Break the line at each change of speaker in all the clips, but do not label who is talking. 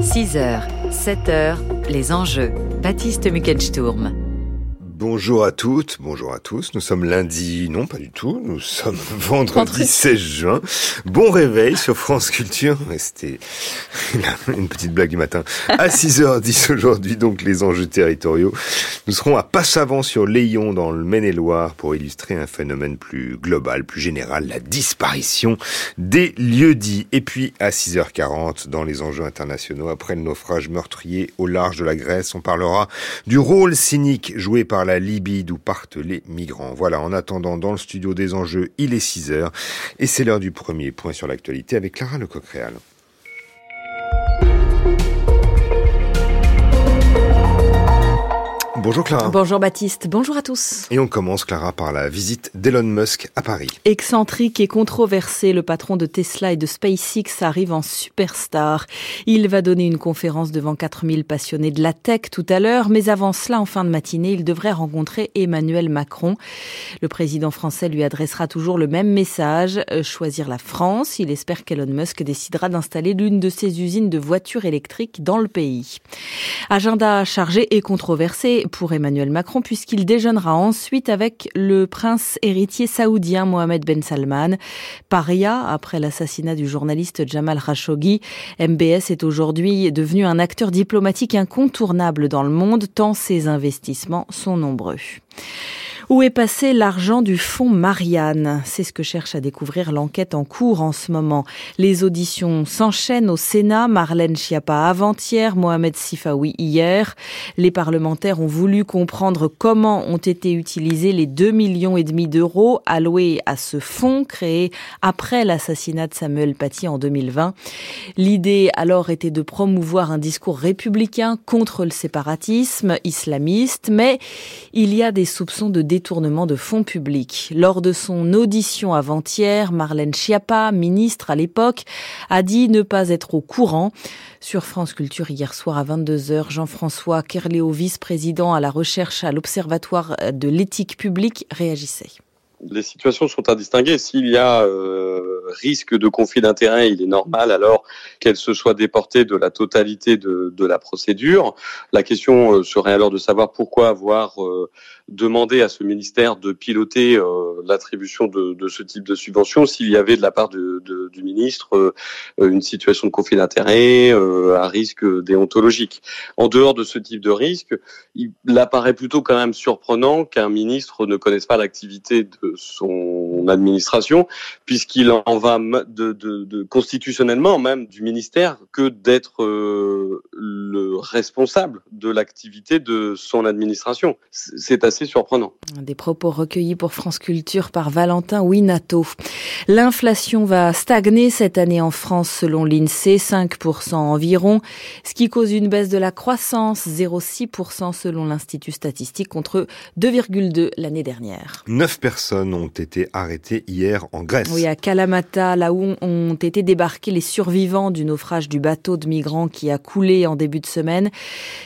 6h, 7h, les enjeux. Baptiste Muckensturm.
Bonjour à toutes, bonjour à tous. Nous sommes lundi, non pas du tout, nous sommes vendredi 16 juin. Bon réveil sur France Culture. C'était une petite blague du matin. À 6h10 aujourd'hui, donc les enjeux territoriaux. Nous serons à Passavant sur Léon dans le Maine-et-Loire pour illustrer un phénomène plus global, plus général, la disparition des lieux dits. Et puis à 6h40 dans les enjeux internationaux, après le naufrage meurtrier au large de la Grèce, on parlera du rôle cynique joué par la Libye d'où partent les migrants. Voilà, en attendant, dans le studio des enjeux, il est 6 heures et c'est l'heure du premier point sur l'actualité avec Clara Lecoq-Réal. Bonjour Clara.
Bonjour Baptiste, bonjour à tous.
Et on commence Clara par la visite d'Elon Musk à Paris.
Excentrique et controversé, le patron de Tesla et de SpaceX arrive en superstar. Il va donner une conférence devant 4000 passionnés de la tech tout à l'heure, mais avant cela, en fin de matinée, il devrait rencontrer Emmanuel Macron. Le président français lui adressera toujours le même message, euh, choisir la France. Il espère qu'Elon Musk décidera d'installer l'une de ses usines de voitures électriques dans le pays. Agenda chargé et controversé pour Emmanuel Macron puisqu'il déjeunera ensuite avec le prince héritier saoudien Mohamed Ben Salman. Paria, après l'assassinat du journaliste Jamal Khashoggi, MBS est aujourd'hui devenu un acteur diplomatique incontournable dans le monde tant ses investissements sont nombreux. Où est passé l'argent du fonds Marianne? C'est ce que cherche à découvrir l'enquête en cours en ce moment. Les auditions s'enchaînent au Sénat. Marlène Schiappa avant-hier, Mohamed Sifawi hier. Les parlementaires ont voulu comprendre comment ont été utilisés les 2 millions et demi d'euros alloués à ce fonds créé après l'assassinat de Samuel Paty en 2020. L'idée alors était de promouvoir un discours républicain contre le séparatisme islamiste, mais il y a des soupçons de détournement de fonds publics. Lors de son audition avant-hier, Marlène Schiappa, ministre à l'époque, a dit ne pas être au courant. Sur France Culture hier soir à 22h, Jean-François Kerléo, vice-président à la recherche à l'Observatoire de l'éthique publique, réagissait
les situations sont à distinguer. S'il y a euh, risque de conflit d'intérêt, il est normal alors qu'elle se soit déportée de la totalité de, la procédure. La question euh, serait alors de savoir pourquoi avoir euh, demandé à ce ministère de piloter l'attribution de, ce type de subvention s'il y avait de la part du ministre une situation de conflit d'intérêt à risque déontologique. En dehors de ce type de risque, il apparaît plutôt quand même surprenant qu'un ministre ne connaisse pas l'activité de son administration, puisqu'il en va de, de, de, constitutionnellement même du ministère que d'être euh, le responsable de l'activité de son administration. C'est assez surprenant.
Des propos recueillis pour France Culture par Valentin Winato. L'inflation va stagner cette année en France selon l'INSEE, 5% environ, ce qui cause une baisse de la croissance, 0,6% selon l'Institut statistique contre 2,2 l'année dernière.
9 personnes ont été arrêtés hier en Grèce.
Oui, à Kalamata, là où ont été débarqués les survivants du naufrage du bateau de migrants qui a coulé en début de semaine.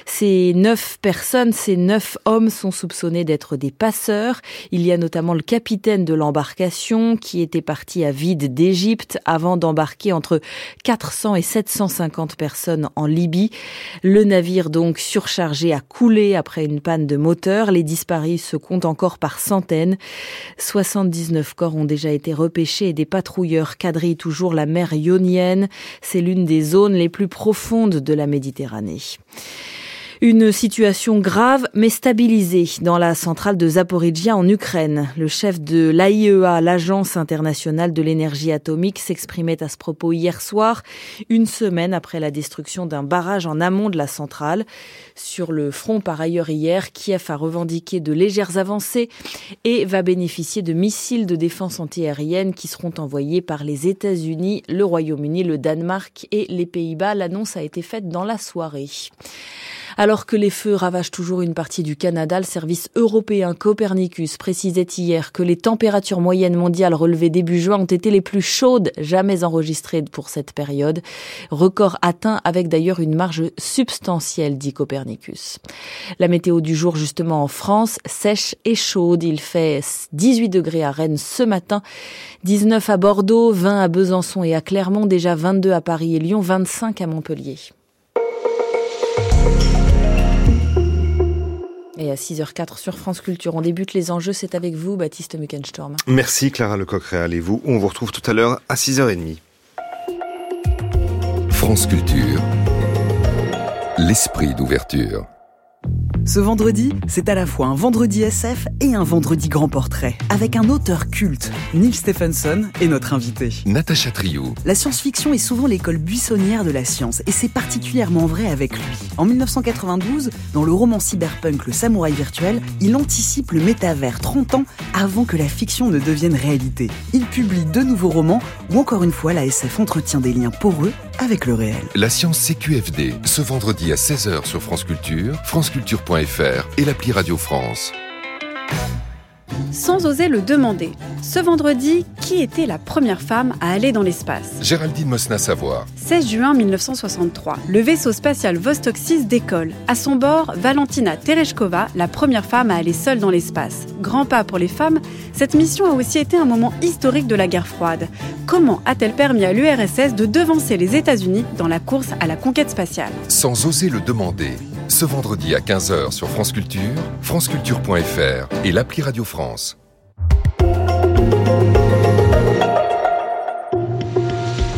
Ces neuf personnes, ces neuf hommes sont soupçonnés d'être des passeurs. Il y a notamment le capitaine de l'embarcation qui était parti à vide d'Égypte avant d'embarquer entre 400 et 750 personnes en Libye. Le navire donc surchargé a coulé après une panne de moteur. Les disparus se comptent encore par centaines. 79 corps ont déjà été repêchés et des patrouilleurs quadrillent toujours la mer Ionienne. C'est l'une des zones les plus profondes de la Méditerranée. Une situation grave mais stabilisée dans la centrale de Zaporizhia en Ukraine. Le chef de l'AIEA, l'Agence internationale de l'énergie atomique, s'exprimait à ce propos hier soir, une semaine après la destruction d'un barrage en amont de la centrale. Sur le front, par ailleurs, hier, Kiev a revendiqué de légères avancées et va bénéficier de missiles de défense antiaérienne qui seront envoyés par les États-Unis, le Royaume-Uni, le Danemark et les Pays-Bas. L'annonce a été faite dans la soirée. Alors que les feux ravagent toujours une partie du Canada, le service européen Copernicus précisait hier que les températures moyennes mondiales relevées début juin ont été les plus chaudes jamais enregistrées pour cette période. Record atteint avec d'ailleurs une marge substantielle, dit Copernicus. La météo du jour justement en France, sèche et chaude. Il fait 18 degrés à Rennes ce matin, 19 à Bordeaux, 20 à Besançon et à Clermont, déjà 22 à Paris et Lyon, 25 à Montpellier. Et à 6h04 sur France Culture. On débute les enjeux, c'est avec vous, Baptiste Muckenstorm.
Merci Clara Lecoq-Réal et vous. On vous retrouve tout à l'heure à 6h30.
France Culture, l'esprit d'ouverture.
Ce vendredi, c'est à la fois un vendredi SF et un vendredi grand portrait, avec un auteur culte, Neil Stephenson, et notre invité.
Natacha Triou.
La science-fiction est souvent l'école buissonnière de la science, et c'est particulièrement vrai avec lui. En 1992, dans le roman cyberpunk Le Samouraï virtuel, il anticipe le métavers 30 ans avant que la fiction ne devienne réalité. Il publie deux nouveaux romans où encore une fois la SF entretient des liens poreux avec le réel.
La science CQFD, ce vendredi à 16h sur France Culture, et l'appli Radio France
sans oser le demander. Ce vendredi, qui était la première femme à aller dans l'espace
Géraldine Mosna Savoir.
16 juin 1963, le vaisseau spatial Vostok 6 décolle. À son bord, Valentina Tereshkova, la première femme à aller seule dans l'espace. Grand pas pour les femmes, cette mission a aussi été un moment historique de la guerre froide. Comment a-t-elle permis à l'URSS de devancer les États-Unis dans la course à la conquête spatiale?
Sans oser le demander, ce vendredi à 15h sur France Culture, franceculture.fr et l'appli Radio France.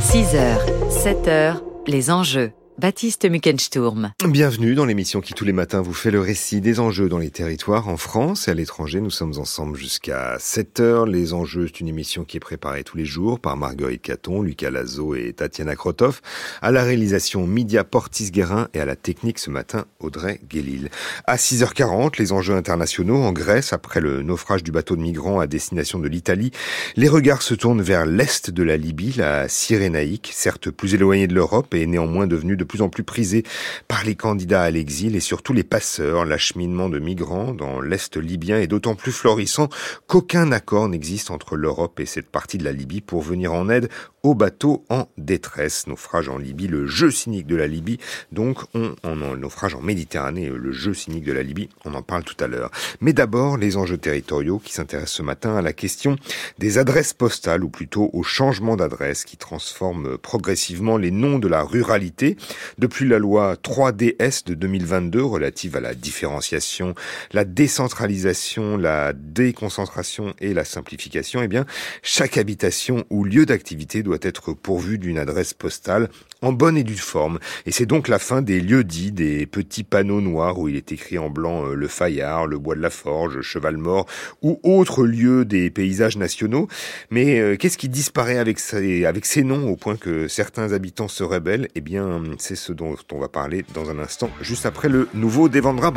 6h, 7h, les enjeux. Baptiste Muckensturm.
Bienvenue dans l'émission qui tous les matins vous fait le récit des enjeux dans les territoires en France et à l'étranger. Nous sommes ensemble jusqu'à 7 heures. Les enjeux, c'est une émission qui est préparée tous les jours par Marguerite Caton, Lucas Lazo et Tatiana Krotov. À la réalisation, Midia Portis-Guérin et à la technique ce matin, Audrey Guélil. À 6h40, les enjeux internationaux en Grèce après le naufrage du bateau de migrants à destination de l'Italie. Les regards se tournent vers l'est de la Libye, la Cyrénaïque, certes plus éloignée de l'Europe et néanmoins devenue de de plus en plus prisé par les candidats à l'exil et surtout les passeurs. L'acheminement de migrants dans l'Est libyen est d'autant plus florissant qu'aucun accord n'existe entre l'Europe et cette partie de la Libye pour venir en aide aux bateaux en détresse. Naufrage en Libye, le jeu cynique de la Libye. Donc, on, en naufrage en Méditerranée, le jeu cynique de la Libye, on en parle tout à l'heure. Mais d'abord, les enjeux territoriaux qui s'intéressent ce matin à la question des adresses postales, ou plutôt au changement d'adresse qui transforme progressivement les noms de la ruralité depuis la loi 3DS de 2022 relative à la différenciation, la décentralisation, la déconcentration et la simplification, eh bien, chaque habitation ou lieu d'activité doit être pourvu d'une adresse postale en bonne et due forme. Et c'est donc la fin des lieux dits, des petits panneaux noirs où il est écrit en blanc euh, le Fayard, le Bois de la Forge, Cheval Mort ou autres lieux des paysages nationaux. Mais euh, qu'est-ce qui disparaît avec ces, avec ces noms au point que certains habitants se rebellent? Eh bien, c'est ce dont on va parler dans un instant, juste après le nouveau Devendra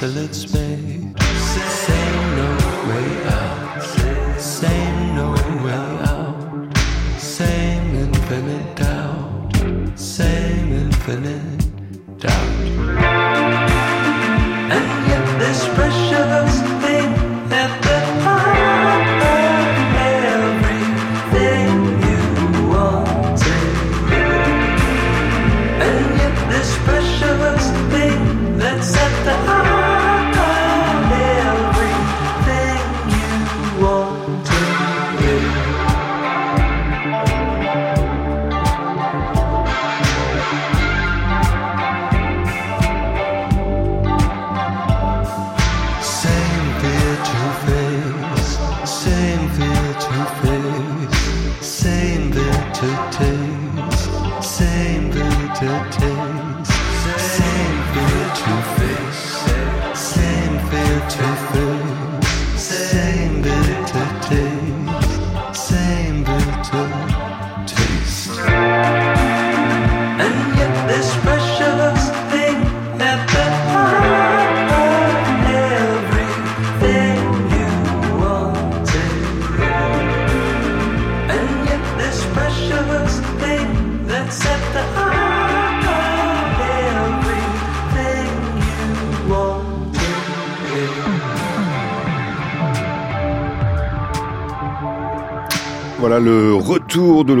Desolate space. Same no way out. Same no way out. Same infinite doubt. Same infinite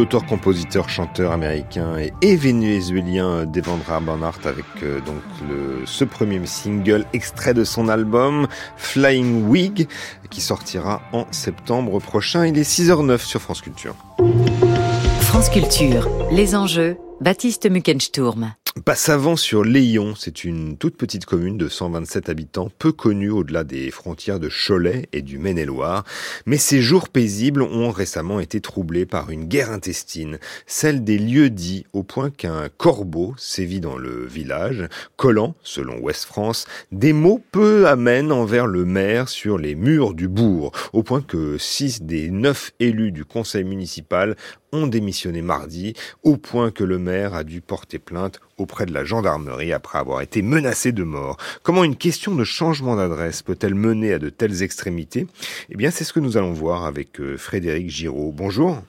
l'auteur-compositeur-chanteur américain et, vénézuélien Devendra Banhart avec euh, donc le, ce premier single extrait de son album Flying Wig qui sortira en septembre prochain. Il est 6h09 sur France Culture.
France Culture, les enjeux, Baptiste Muckensturm.
Passavant sur Léon, c'est une toute petite commune de 127 habitants, peu connue au-delà des frontières de Cholet et du Maine-et-Loire. Mais ces jours paisibles ont récemment été troublés par une guerre intestine, celle des lieux dits, au point qu'un corbeau sévit dans le village, collant, selon Ouest France, des mots peu amènes envers le maire sur les murs du bourg, au point que six des neuf élus du conseil municipal ont démissionné mardi, au point que le maire a dû porter plainte auprès de la gendarmerie après avoir été menacé de mort. Comment une question de changement d'adresse peut-elle mener à de telles extrémités? Eh bien, c'est ce que nous allons voir avec euh, Frédéric Giraud. Bonjour.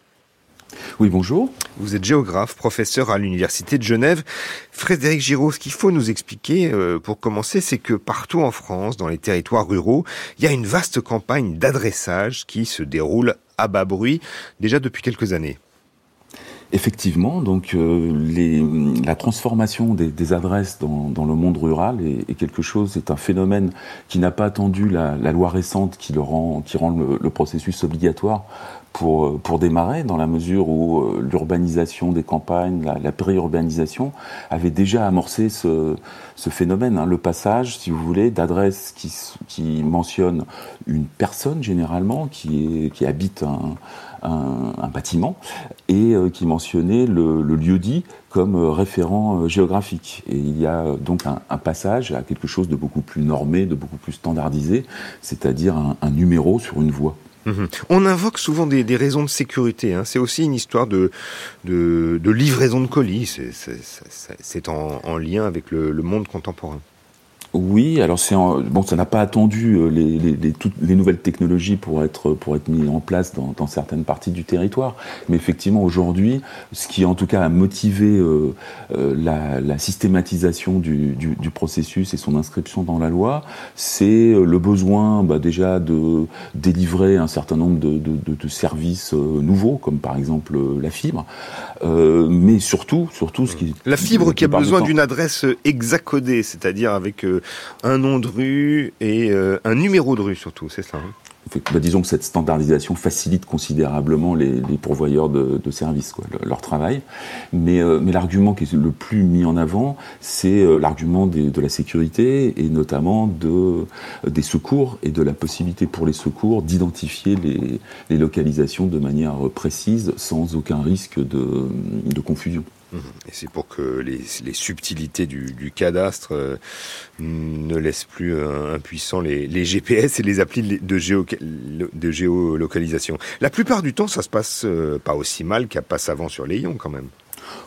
Oui, bonjour.
Vous êtes géographe, professeur à l'Université de Genève. Frédéric Giraud, ce qu'il faut nous expliquer euh, pour commencer, c'est que partout en France, dans les territoires ruraux, il y a une vaste campagne d'adressage qui se déroule à bas bruit déjà depuis quelques années.
Effectivement, donc euh, les, la transformation des, des adresses dans, dans, le monde rural est, est, quelque chose, c'est un phénomène qui n'a pas attendu la, la, loi récente qui le rend, qui rend le, le processus obligatoire pour, pour démarrer, dans la mesure où euh, l'urbanisation des campagnes, la, la périurbanisation avait déjà amorcé ce, ce phénomène, hein, le passage, si vous voulez, d'adresses qui, qui mentionnent une personne généralement qui, est, qui habite un, un, bâtiment et euh, qui mentionnait le, le lieu dit comme euh, référent euh, géographique. Et il y a donc un, passage à quelque chose de beaucoup plus normé, de beaucoup plus standardisé, c'est-à-dire un, numéro sur une voie.
Mmh. On invoque souvent des, raisons de sécurité. Hein. C'est aussi une histoire de, livraison de colis. C'est en, en, lien avec le monde contemporain.
Oui, alors c'est bon, ça n'a pas attendu euh, les, les, les, toutes les nouvelles technologies pour être pour être mis en place dans, dans certaines parties du territoire. Mais effectivement, aujourd'hui, ce qui en tout cas a motivé euh, euh, la, la, systématisation du, du, du, processus et son inscription dans la loi, c'est le besoin bah, déjà de délivrer un certain nombre de, de, de services euh, nouveaux, comme par exemple euh, la fibre, mais surtout, surtout ce qui
la fibre qui a besoin d'une adresse hexacodée, c'est-à-dire avec un nom de rue et euh, un numéro de rue surtout, c'est ça hein
bah, disons que cette standardisation facilite considérablement les, pourvoyeurs de, services, quoi, le, leur travail. Mais, euh, mais l'argument qui est le plus mis en avant, c'est euh, l'argument de la sécurité et notamment de, des secours et de la possibilité pour les secours d'identifier les, localisations de manière précise sans aucun risque de confusion.
Et c'est pour que les, subtilités du, cadastre euh, ne laissent plus euh, impuissants les, GPS et les applis de géolocalisation. La plupart du temps, ça se passe euh, pas aussi mal qu'à Passavant sur Léon quand même.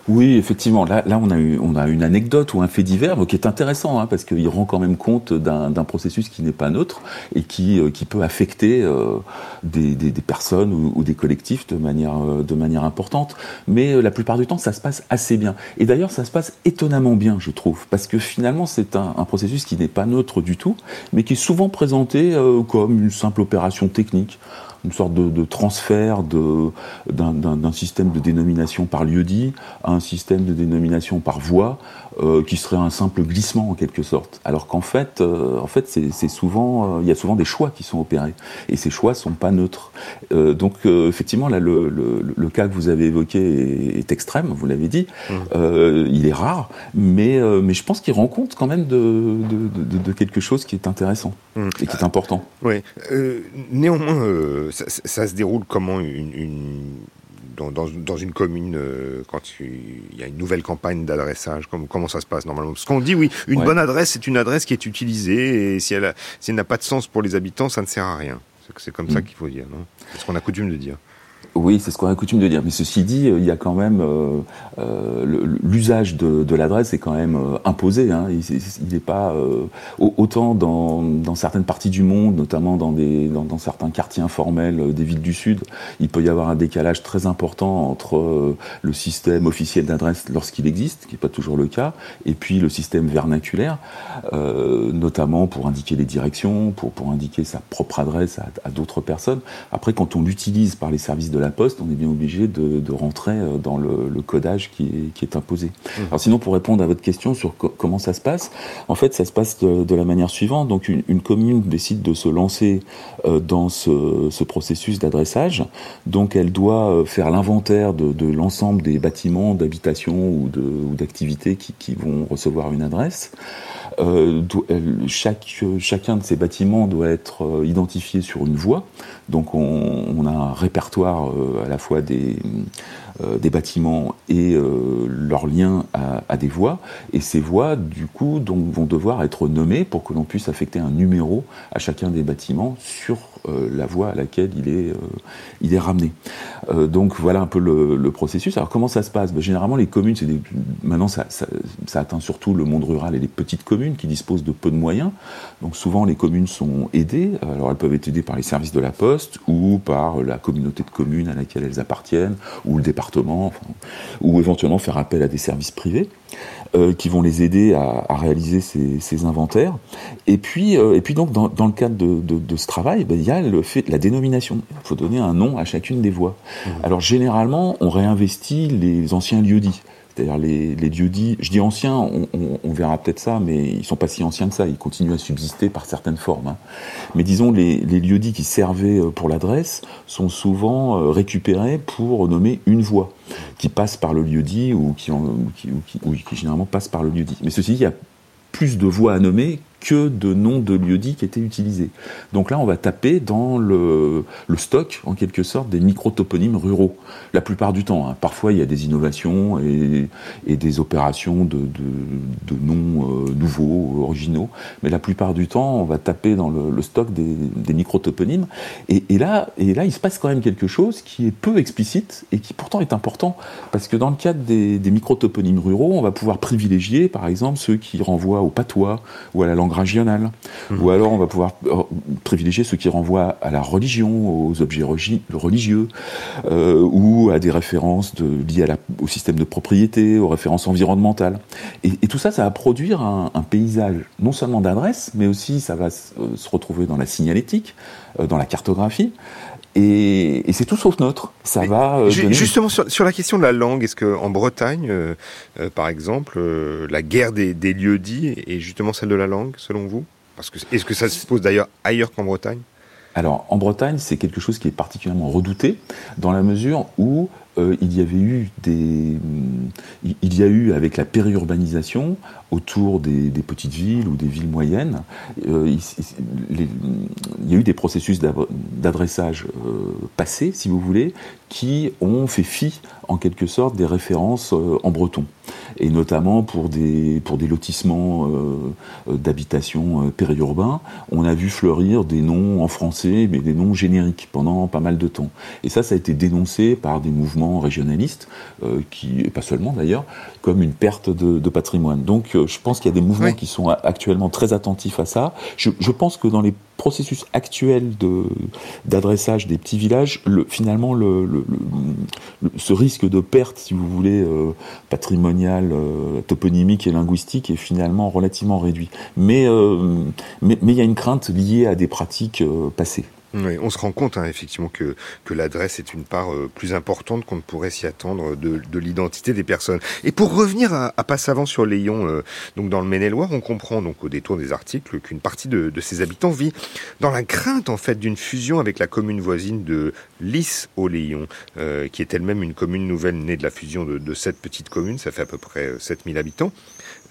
Oui, effectivement. Là, on a eu, on a une anecdote ou un fait divers qui est intéressant hein, parce qu'il rend quand même compte d'un processus qui n'est pas neutre et qui, euh, qui peut affecter euh, des, des, personnes ou, des collectifs de manière, euh, de manière importante. Mais euh, la plupart du temps, ça se passe assez bien. Et d'ailleurs, ça se passe étonnamment bien, je trouve, parce que finalement, c'est un, un, processus qui n'est pas neutre du tout, mais qui est souvent présenté euh, comme une simple opération technique une sorte de, de transfert d'un système de dénomination par lieu-dit à un système de dénomination par voie, euh, qui serait un simple glissement en quelque sorte. Alors qu'en fait, euh, en fait, c'est souvent, euh, il y a souvent des choix qui sont opérés, et ces choix sont pas neutres. Donc effectivement, là, le, le, le, cas que vous avez évoqué est, est extrême, vous l'avez dit. Mmh. il est rare, mais mais je pense qu'il rend compte quand même de, de, de, de, quelque chose qui est intéressant mmh. et qui est important.
Oui. néanmoins ça, ça, se déroule comment une, une dans, dans, dans, une commune euh, quand il y a une nouvelle campagne d'adressage comment, comment ça se passe normalement? Parce qu'on dit oui, une ouais. bonne adresse c'est une adresse qui est utilisée et si elle, a, si elle n'a pas de sens pour les habitants, ça ne sert à rien. C'est comme mmh. ça qu'il faut dire, non? C'est ce qu'on a coutume de dire.
Oui, c'est ce qu'on a coutume de dire. Mais ceci dit, il y a quand même euh, euh, l'usage de, l'adresse est quand même euh, imposé. Hein. Il n'est pas euh, autant dans, certaines parties du monde, notamment dans, certains quartiers informels euh, des villes du sud, il peut y avoir un décalage très important entre euh, le système officiel d'adresse lorsqu'il existe, qui n'est pas toujours le cas, et puis le système vernaculaire, notamment pour indiquer les directions, pour, indiquer sa propre adresse à d'autres personnes. Après, quand on l'utilise par les services de la poste, on est bien obligé de, de rentrer euh, dans le, le codage qui est, qui est imposé. Mmh. Alors sinon, pour répondre à votre question sur co comment ça se passe, en fait, ça se passe de, de la manière suivante. Donc, une, une, commune décide de se lancer euh, dans ce, ce processus d'adressage. Donc, elle doit faire l'inventaire de, de l'ensemble des bâtiments d'habitation ou d'activités qui, qui vont recevoir une adresse. Euh, chaque, chacun de ces bâtiments doit être euh, identifié sur une voie. Donc on, a un répertoire euh, à la fois des, euh, des bâtiments et euh, leurs liens à, des voies. Et ces voies, du coup, donc, vont devoir être nommées pour que l'on puisse affecter un numéro à chacun des bâtiments sur euh, la voie à laquelle il est, il est ramené. donc voilà un peu le, processus. Alors comment ça se passe? Ben, Généralement, les communes, maintenant ça, ça, ça, atteint surtout le monde rural et les petites communes qui disposent de peu de moyens. Donc souvent, les communes sont aidées. Alors elles peuvent être aidées par les services de la poste ou par la communauté de communes à laquelle elles appartiennent ou le département enfin, ou éventuellement faire appel à des services privés euh, qui vont les aider à, à réaliser ces, ces, inventaires. Et puis, euh, et puis donc dans, dans le cadre de, de, de ce travail, ben, il y a le fait la dénomination. Il faut donner un nom à chacune des voies. Mmh. Alors généralement, on réinvestit les anciens lieux dits. C'est-à-dire les, les dieux dits, je dis anciens, on, verra peut-être ça, mais ils sont pas si anciens que ça, ils continuent à subsister par certaines formes. Hein. Mais disons, les, lieux dits qui servaient euh, pour l'adresse sont souvent euh, récupérés pour nommer une voie qui passe par le lieu dit ou qui, ou qui, généralement passe par le lieu dit. Mais ceci, il y a plus de voies à nommer que de noms de lieux-dits qui étaient utilisés. Donc là, on va taper dans le, stock, en quelque sorte, des micro-toponymes ruraux. La plupart du temps. Hein. Parfois, il y a des innovations et, des opérations de, noms euh, nouveaux, originaux. Mais la plupart du temps, on va taper dans le, stock des, micro-toponymes. Et, et, là, et là, il se passe quand même quelque chose qui est peu explicite et qui pourtant est important. Parce que dans le cadre des, des micro-toponymes ruraux, on va pouvoir privilégier, par exemple, ceux qui renvoient au patois ou à la langue régionale. Mmh. Ou alors on va pouvoir euh, privilégier ceux qui renvoient à la religion, aux objets religieux, euh, ou à des références de, liées à la, au système de propriété, aux références environnementales. Et, et tout ça, ça va produire un, un paysage non seulement d'adresses, mais aussi ça va se, euh, se retrouver dans la signalétique, dans la cartographie. Et, et c'est tout sauf neutre. Ça Mais va.
Euh, justement sur, sur, la question de la langue, est-ce que en Bretagne, euh, euh, par exemple, euh, la guerre des, des lieux dits est justement celle de la langue, selon vous? Parce que est-ce que ça se pose d'ailleurs ailleurs qu'en Bretagne?
Alors, en Bretagne, c'est quelque chose qui est particulièrement redouté, dans la mesure où euh, il y avait eu des, il y a eu avec la périurbanisation autour des, petites villes ou des villes moyennes, euh, il, y a eu des processus d'adressage euh, passés, si vous voulez, qui ont fait fi, en quelque sorte, des références euh, en breton, et notamment pour des pour des lotissements d'habitation périurbains, on a vu fleurir des noms en français, mais des noms génériques pendant pas mal de temps. Et ça, ça a été dénoncé par des mouvements régionalistes, euh, qui, et pas seulement d'ailleurs, comme une perte de, de patrimoine. Donc euh, je pense qu'il y a des mouvements oui. qui sont actuellement très attentifs à ça. Je, je pense que dans les processus actuel de d'adressage des petits villages, le, finalement, le, le, le, ce risque de perte, si vous voulez, euh, patrimoniale, euh, toponymique et linguistique est finalement relativement réduit. Mais euh, mais il y a une crainte liée à des pratiques passées.
Oui, on se rend compte hein, effectivement que, que l'adresse est une part euh, plus importante qu'on ne pourrait s'y attendre de, de l'identité des personnes. Et pour revenir à, à Passavant sur Léon, euh, donc dans le Maine-et-Loire, on comprend donc au détour des articles qu'une partie de, de ses habitants vit dans la crainte en fait d'une fusion avec la commune voisine de Lys au Léon, euh, qui est elle-même une commune nouvelle née de la fusion de, de cette petite commune, ça fait à peu près 7000 habitants.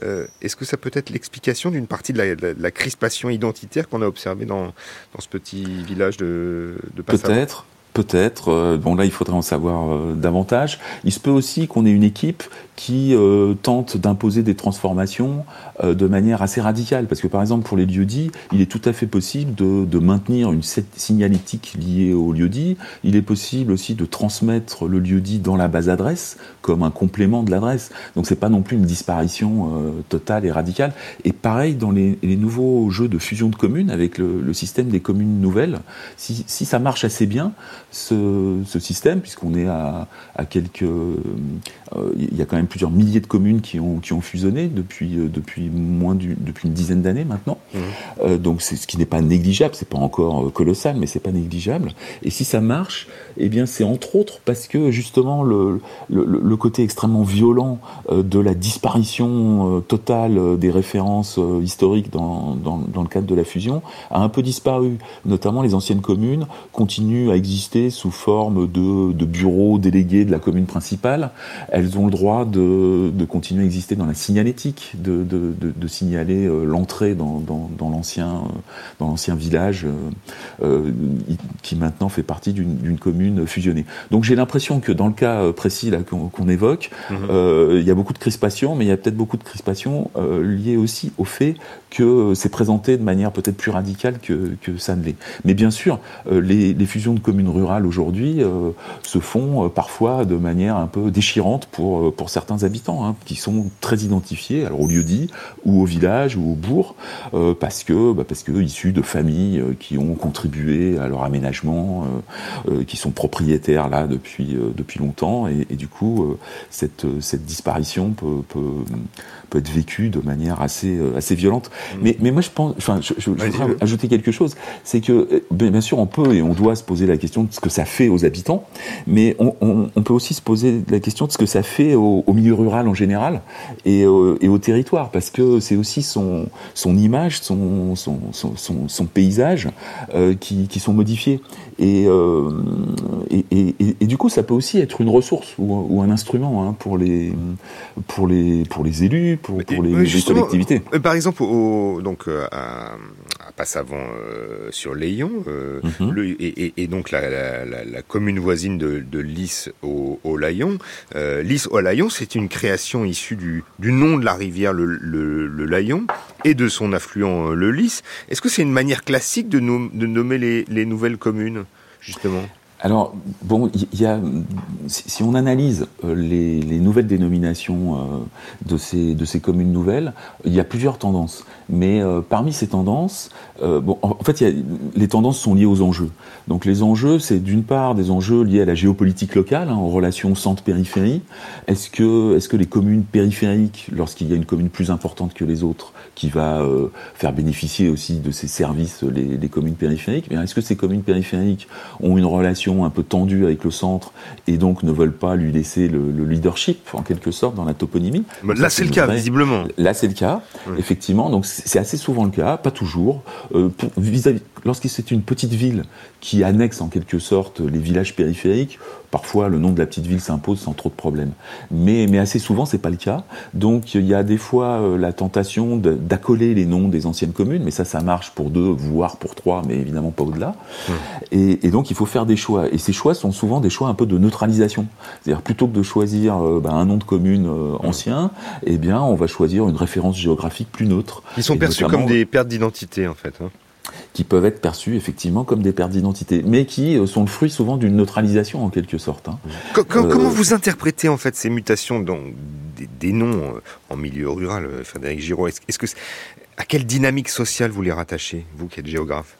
Euh, Est-ce que ça peut être l'explication d'une partie de la, crispation identitaire qu'on a observée dans, dans ce petit village de, de
Peut-être. Peut-être. Euh, bon, là, il faudrait en savoir euh, davantage. Il se peut aussi qu'on ait une équipe qui euh, tente d'imposer des transformations euh, de manière assez radicale. Parce que, par exemple, pour les lieux-dits, il est tout à fait possible de, de maintenir une signalétique liée au lieu-dit. Il est possible aussi de transmettre le lieu-dit dans la base adresse comme un complément de l'adresse. Donc, c'est pas non plus une disparition euh, totale et radicale. Et pareil, dans les, les, nouveaux jeux de fusion de communes avec le, le système des communes nouvelles, si, si ça marche assez bien, ce, ce système, puisqu'on est à, à quelques, euh, il y a quand même plusieurs milliers de communes qui ont, qui ont fusionné depuis, euh, depuis moins du, depuis une dizaine d'années maintenant. Euh, donc c'est ce qui n'est pas négligeable, c'est pas encore colossal, mais c'est pas négligeable. Et si ça marche, eh bien c'est entre autres parce que justement le, le, le côté extrêmement violent de la disparition totale des références historiques dans, dans, dans le cadre de la fusion a un peu disparu. Notamment les anciennes communes continuent à exister sous forme de, de bureaux délégués de la commune principale. Elles ont le droit de, de continuer à exister dans la signalétique, de, de, de, de signaler euh, l'entrée dans, dans, dans l'ancien euh, dans l'ancien village euh, qui maintenant fait partie d'une commune fusionnée. Donc j'ai l'impression que dans le cas précis qu'on évoque, euh, il y a beaucoup de crispation, mais il y a peut-être beaucoup de crispation liées aussi au fait que euh, c'est présenté de manière peut-être plus radicale que, que ça ne l'est. Mais bien sûr, euh, les, fusions de communes rurales aujourd'hui euh, se font parfois de manière un peu déchirante pour, pour certains habitants, hein, qui sont très identifiés, alors au lieu dit, ou au village, ou au bourg, parce que, bah, parce que issus de familles qui ont contribué à leur aménagement, qui sont propriétaires là depuis, depuis longtemps, et, du coup, cette, cette disparition peut, peut être vécue de manière assez, euh, assez violente. Mais, mais moi, je pense, enfin, je, je, je voudrais ajouter quelque chose, c'est que, euh, bien bien sûr, on peut et on doit se poser la question de ce que ça fait aux habitants, mais on, on, on peut aussi se poser la question de ce que ça fait au, au milieu rural en général et, euh, et au territoire, parce que c'est aussi son, son image, son, son, son, son, paysage euh, qui, qui sont modifiés. Et, euh, et, et, et- et du coup, ça peut aussi être une ressource ou, ou un instrument hein, pour, les, pour, les, pour les élus, pour, pour les, les collectivités.
euh, par exemple, au, donc euh, à, à Passavant euh, sur Layon, euh,
Mhm.
le- et, donc la, la, la, la commune voisine de, de Lys au, au Layon. Euh, Lys au Layon, c'est une création issue du, du nom de la rivière le, le, le Layon et de son affluent euh, le Lys. Est-ce que c'est une manière classique de, nom- de nommer les, les nouvelles communes justement?
Alors, bon, y a, si on analyse euh, les, les nouvelles dénominations euh, de, ces, de ces communes nouvelles, il y a plusieurs tendances. Mais euh, parmi ces tendances, bon, en, fait, y a, les tendances sont liées aux enjeux. Donc, les enjeux, c'est d'une part des enjeux liés à la géopolitique locale, hein, aux relations centre-périphérie. Est-ce que, est-ce que les communes périphériques, lorsqu'il y a une commune plus importante que les autres, qui va faire bénéficier aussi de ces services les, les communes périphériques, mais est-ce que ces communes périphériques ont une relation un peu tendue avec le centre et donc ne veulent pas lui laisser le, le leadership en quelque sorte dans la toponymie
Là, c'est le cas, visiblement.
Là, c'est le cas,
Oui.
effectivement. Donc, c'est assez souvent le cas, pas toujours. Euh, pour- vis-à-vis- Lorsque c'est une petite ville qui annexe en quelque sorte les villages périphériques, parfois le nom de la petite ville s'impose sans trop de problèmes. Mais, mais assez souvent, c'est pas le cas. Donc, il y a des fois euh, la tentation d'accoler les noms des anciennes communes, mais ça, ça marche pour deux, voire pour trois, mais évidemment pas au-delà. Et, et donc, il faut faire des choix. Et ces choix sont souvent des choix un peu de neutralisation. C'est-à-dire, plutôt que de choisir euh, ben, un nom de commune euh, ancien, eh bien, on va choisir une référence géographique plus neutre.
Ils sont
Et
perçus comme des pertes d'identité, en fait. hein.
Qui peuvent être perçus effectivement comme des pertes d'identité, mais qui euh, sont le fruit souvent d'une neutralisation en quelque sorte. hein. Euh,
Comment vous interprétez en fait ces mutations dans des, des noms euh, en milieu rural, Frédéric Giraud? Est-ce que à quelle dynamique sociale vous les rattachez, vous qui êtes géographe?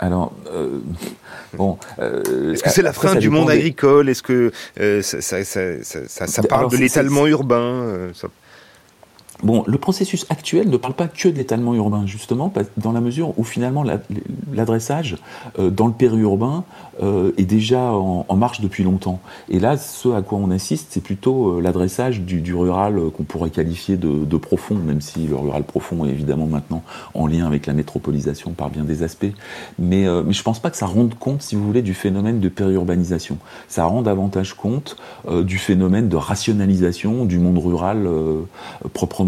Alors, euh, bon. euh,
Est-ce que c'est la
après,
fin du monde
des-
agricole? Est-ce que euh, ça, ça, ça, ça- ça- ça parle
Alors,
de l'étalement urbain
Bon, le processus actuel ne parle pas que de l'étalement urbain, justement, dans la mesure où finalement la- l'adressage euh, dans le périurbain euh, est déjà en, marche depuis longtemps. Et là, ce à quoi on assiste, c'est plutôt euh, l'adressage du, rural qu'on pourrait qualifier de, profond, même si le rural profond est évidemment maintenant en lien avec la métropolisation par bien des aspects. Mais, mais je pense pas que ça rende compte, si vous voulez, du phénomène de périurbanisation. Ça rend davantage compte du phénomène de rationalisation du monde rural euh,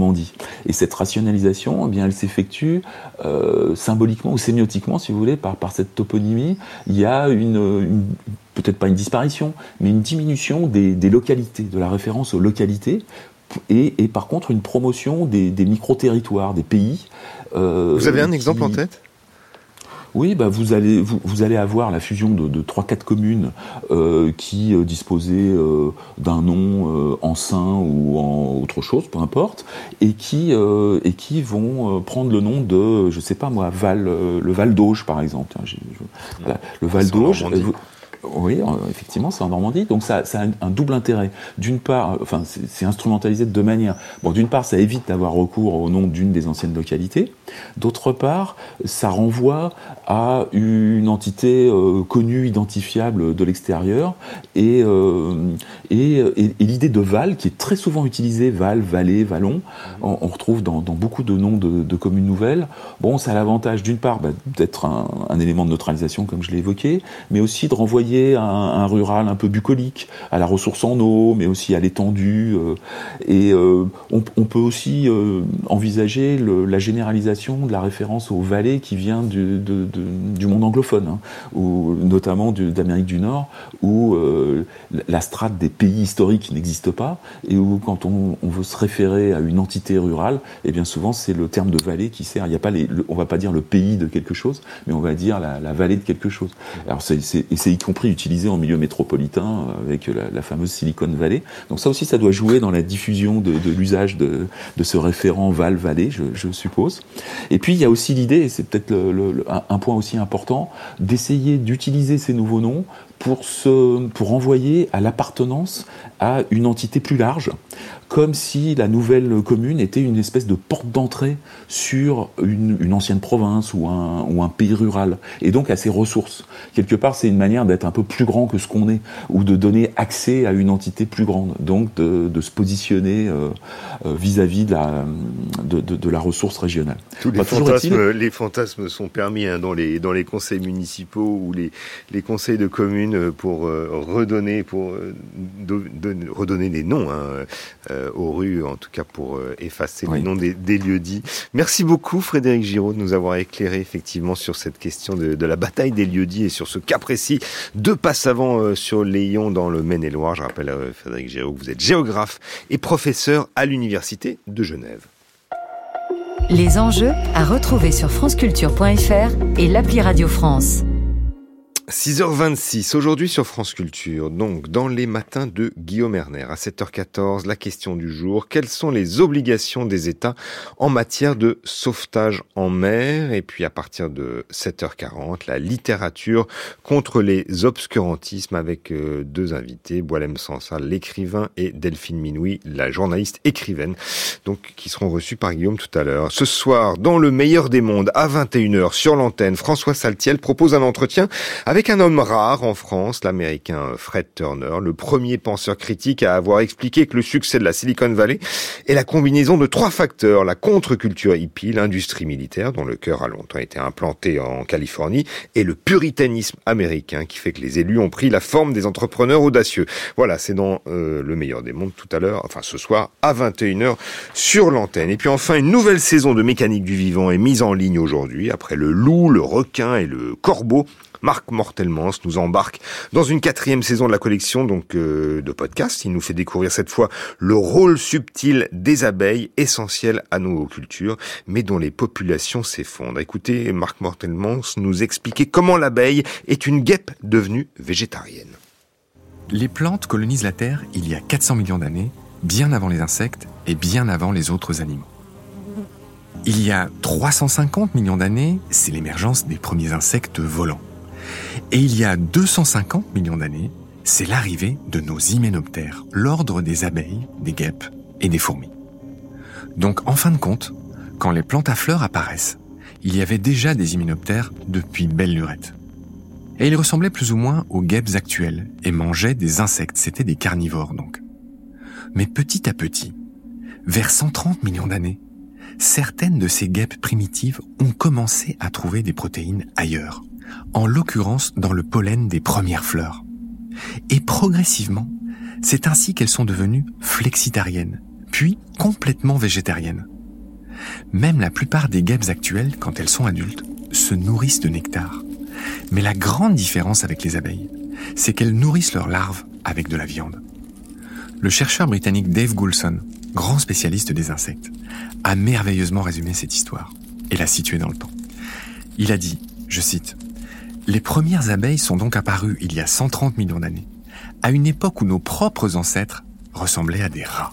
proprement dit. Et cette rationalisation, eh bien, elle s'effectue euh, symboliquement ou sémiotiquement, si vous voulez, par, par cette toponymie. Il y a une, une- peut-être pas une disparition, mais une diminution des, des localités, de la référence aux localités, et, et par contre une promotion des, des micro-territoires, des pays. euh,
Vous avez un exemple
qui-
en tête?
Oui, bah vous allez vous, vous allez avoir la fusion de, de 3-4 communes euh, qui euh, disposaient euh, d'un nom euh, en sein ou en autre chose, peu importe, et qui euh, et qui vont euh, prendre le nom de, je sais pas moi, Val, euh, le Val d'Auge par exemple. Tiens, j'ai- je- voilà, le Val d'Auge. Oui, euh, effectivement, c'est en Normandie. Donc ça, ça a un- double intérêt. D'une part, euh, enfin, c'est instrumentalisé de deux manières. Bon, d'une part, ça évite d'avoir recours au nom d'une des anciennes localités. D'autre part, ça renvoie à une entité euh, connue, identifiable de l'extérieur. Et, et, et- l'idée de Val, qui est très souvent utilisée, Val, Vallée, Vallon, on, retrouve dans, beaucoup de noms de, communes nouvelles. Bon, ça a l'avantage, d'une part, bah, d'être un élément de neutralisation, comme je l'ai évoqué, mais aussi de renvoyer à un, rural un peu bucolique, à la ressource en eau, mais aussi à l'étendue. euh, et euh, on, peut aussi euh, envisager la généralisation de la référence aux vallées qui vient du, de- de- du monde anglophone, hein, ou notamment d'Amérique du Nord, où la strate des pays historiques n'existe pas, et où quand on, veut se référer à une entité rurale, et bien souvent c'est le terme de vallée qui sert. Il y a pas on va pas dire le pays de quelque chose, mais on va dire la, vallée de quelque chose. Alors c'est y compris utilisé en milieu métropolitain euh, avec la, fameuse Silicon Valley. Donc ça aussi, ça doit jouer dans la diffusion de, l'usage de, ce référent Val-Vallée, je, suppose. Et puis il y a aussi l'idée, et c'est peut-être un, point aussi important, d'essayer d'utiliser ces nouveaux noms pour se, pour renvoyer à l'appartenance à une entité plus large, comme si la nouvelle commune était une espèce de porte d'entrée sur une, une ancienne province ou un, ou un pays rural, et donc à ses ressources. Quelque part, c'est une manière d'être un peu plus grand que ce qu'on est, ou de donner accès à une entité plus grande, donc de, de se positionner euh, euh, vis-à-vis de la, de, la ressource régionale.
Tous les fantasmes, les fantasmes sont permis hein, dans, les, dans les conseils municipaux ou les, les conseils de communes pour euh, redonner, pour, euh, do- donner- redonner des noms hein, euh, aux rues, en tout cas pour euh, effacer les noms des, des lieux dits. Merci beaucoup Frédéric Giraud de nous avoir éclairé effectivement sur cette question de, de la bataille des lieux dits et sur ce cas précis de Passavant euh, sur Léon dans le Maine-et-Loire. Je rappelle euh, Frédéric Giraud que vous êtes géographe et professeur à l'Université de Genève.
Les enjeux à retrouver sur franceculture.fr et l'appli Radio France.
6h26, aujourd'hui sur France Culture, donc dans les matins de Guillaume Erner, à 7h14, la question du jour, quelles sont les obligations des États en matière de sauvetage en mer? Et puis à partir de 7h40, la littérature contre les obscurantismes avec euh, deux invités, Boilem Sansal, l'écrivain, et Delphine Minoui, la journaliste écrivaine, donc qui seront reçus par Guillaume tout à l'heure. Ce soir, dans le meilleur des mondes, à 21h sur l'antenne, François Saltiel propose un entretien avec un homme rare en France, l'américain Fred Turner, le premier penseur critique à avoir expliqué que le succès de la Silicon Valley est la combinaison de trois facteurs, la contre-culture hippie, l'industrie militaire, dont le cœur a longtemps été implanté en Californie, et le puritanisme américain qui fait que les élus ont pris la forme des entrepreneurs audacieux. Voilà, c'est dans euh, le meilleur des mondes tout à l'heure, enfin ce soir à 21h sur l'antenne. Et puis enfin, une nouvelle saison de mécanique du vivant est mise en ligne aujourd'hui, après le loup, le requin et le corbeau. Marc Mortelmans nous embarque dans une quatrième saison de la collection donc euh, de podcasts. Il nous fait découvrir cette fois le rôle subtil des abeilles, essentiel à nos cultures, mais dont les populations s'effondrent. Écoutez Marc Mortelmans nous expliquer comment l'abeille est une guêpe devenue végétarienne.
Les plantes colonisent la Terre il y a 400 millions d'années, bien avant les insectes et bien avant les autres animaux. Il y a 350 millions d'années, c'est l'émergence des premiers insectes volants. Et il y a 250 millions d'années, c'est l'arrivée de nos hyménoptères, l'ordre des abeilles, des guêpes et des fourmis. Donc en fin de compte, quand les plantes à fleurs apparaissent, il y avait déjà des hyménoptères depuis belle lurette. Et ils ressemblaient plus ou moins aux guêpes actuelles et mangeaient des insectes, c'était des carnivores donc. Mais petit à petit, vers 130 millions d'années, certaines de ces guêpes primitives ont commencé à trouver des protéines ailleurs, en l'occurrence dans le pollen des premières fleurs. Et progressivement, c'est ainsi qu'elles sont devenues flexitariennes, puis complètement végétariennes. Même la plupart des guêpes actuelles, quand elles sont adultes, se nourrissent de nectar. Mais la grande différence avec les abeilles, c'est qu'elles nourrissent leurs larves avec de la viande. Le chercheur britannique Dave Goulson, grand spécialiste des insectes, a merveilleusement résumé cette histoire et l'a située dans le temps. Il a dit, je cite, Les premières abeilles sont donc apparues il y a 130 millions d'années, à une époque où nos propres ancêtres ressemblaient à des rats.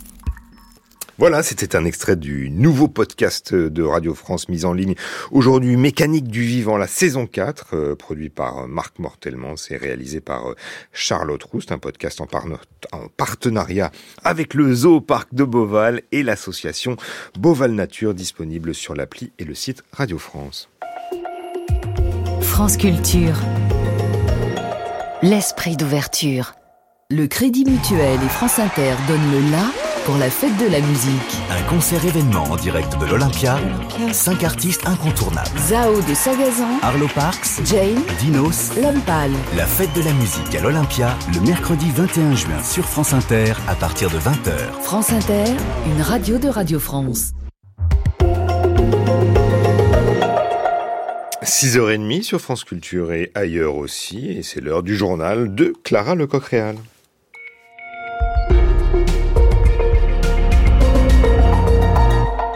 Voilà, c'était un extrait du nouveau podcast de Radio France mis en ligne aujourd'hui, Mécanique du vivant, la saison 4, euh, produit par Marc Mortelmans et réalisé par euh, Charlotte Roust, un podcast en, en partenariat avec le Zoo Parc de Beauval et l'association Beauval Nature, disponible sur l'appli et le site Radio France.
France Culture. L'esprit d'ouverture.
Le Crédit Mutuel et France Inter donnent le la pour la fête de la musique.
Un concert événement en direct de l'Olympia. Cinq artistes incontournables.
Zao de Sagazan,
Arlo Parks,
Jane,
Dinos,
L'Homme Pâle.
La fête de la musique à l'Olympia, le mercredi 21 juin sur France Inter à partir de 20h.
France Inter, une radio de Radio France.
6h30 sur France Culture et ailleurs aussi, et c'est l'heure du journal de Clara Lecoq-Réal.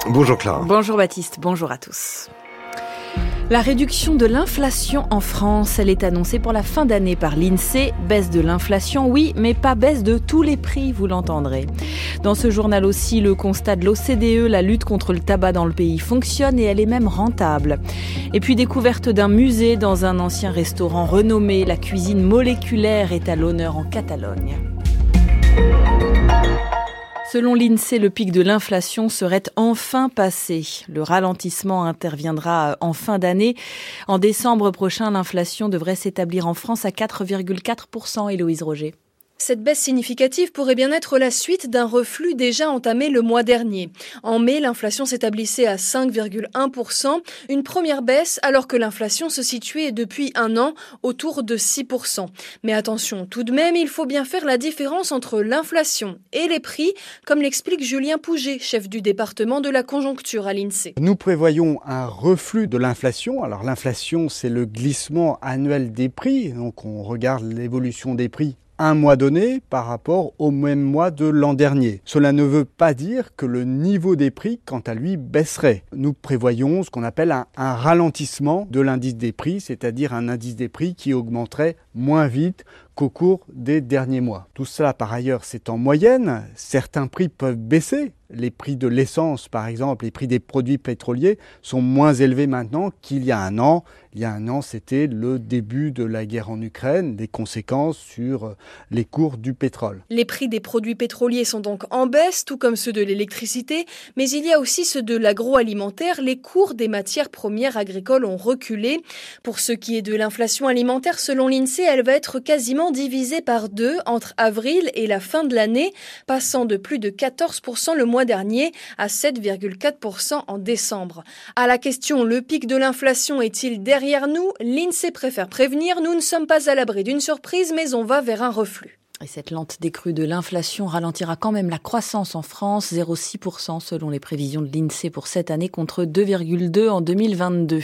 Bonjour Clara.
Bonjour Baptiste, bonjour à tous. La réduction de l'inflation en France, elle est annoncée pour la fin d'année par l'INSEE. Baisse de l'inflation, oui, mais pas baisse de tous les prix, vous l'entendrez. Dans ce journal aussi, le constat de l'OCDE, la lutte contre le tabac dans le pays fonctionne et elle est même rentable. Et puis découverte d'un musée dans un ancien restaurant renommé, la cuisine moléculaire est à l'honneur en Catalogne. Selon l'INSEE, le pic de l'inflation serait enfin passé. Le ralentissement interviendra en fin d'année. En décembre prochain, l'inflation devrait s'établir en France à 4,4%, Héloïse Roger.
Cette baisse significative pourrait bien être la suite d'un reflux déjà entamé le mois dernier. En mai, l'inflation s'établissait à 5,1%, une première baisse alors que l'inflation se situait depuis un an autour de 6%. Mais attention, tout de même, il faut bien faire la différence entre l'inflation et les prix, comme l'explique Julien Pouget, chef du département de la conjoncture à l'INSEE.
Nous prévoyons un reflux de l'inflation. Alors l'inflation, c'est le glissement annuel des prix. Donc on regarde l'évolution des prix un mois donné par rapport au même mois de l'an dernier. Cela ne veut pas dire que le niveau des prix, quant à lui, baisserait. Nous prévoyons ce qu'on appelle un, un ralentissement de l'indice des prix, c'est-à-dire un indice des prix qui augmenterait moins vite qu'au cours des derniers mois. Tout cela, par ailleurs, c'est en moyenne. Certains prix peuvent baisser. Les prix de l'essence, par exemple, les prix des produits pétroliers sont moins élevés maintenant qu'il y a un an. Il y a un an, c'était le début de la guerre en Ukraine, des conséquences sur les cours du pétrole.
Les prix des produits pétroliers sont donc en baisse, tout comme ceux de l'électricité, mais il y a aussi ceux de l'agroalimentaire. Les cours des matières premières agricoles ont reculé. Pour ce qui est de l'inflation alimentaire, selon l'INSEE, elle va être quasiment divisée par deux entre avril et la fin de l'année, passant de plus de 14% le mois dernier à 7,4% en décembre. À la question le pic de l'inflation est-il derrière nous? L'INSEE préfère prévenir, nous ne sommes pas à l'abri d'une surprise, mais on va vers un reflux.
Et cette lente décrue de l'inflation ralentira quand même la croissance en France, 0,6% selon les prévisions de l'INSEE pour cette année contre 2,2 en 2022.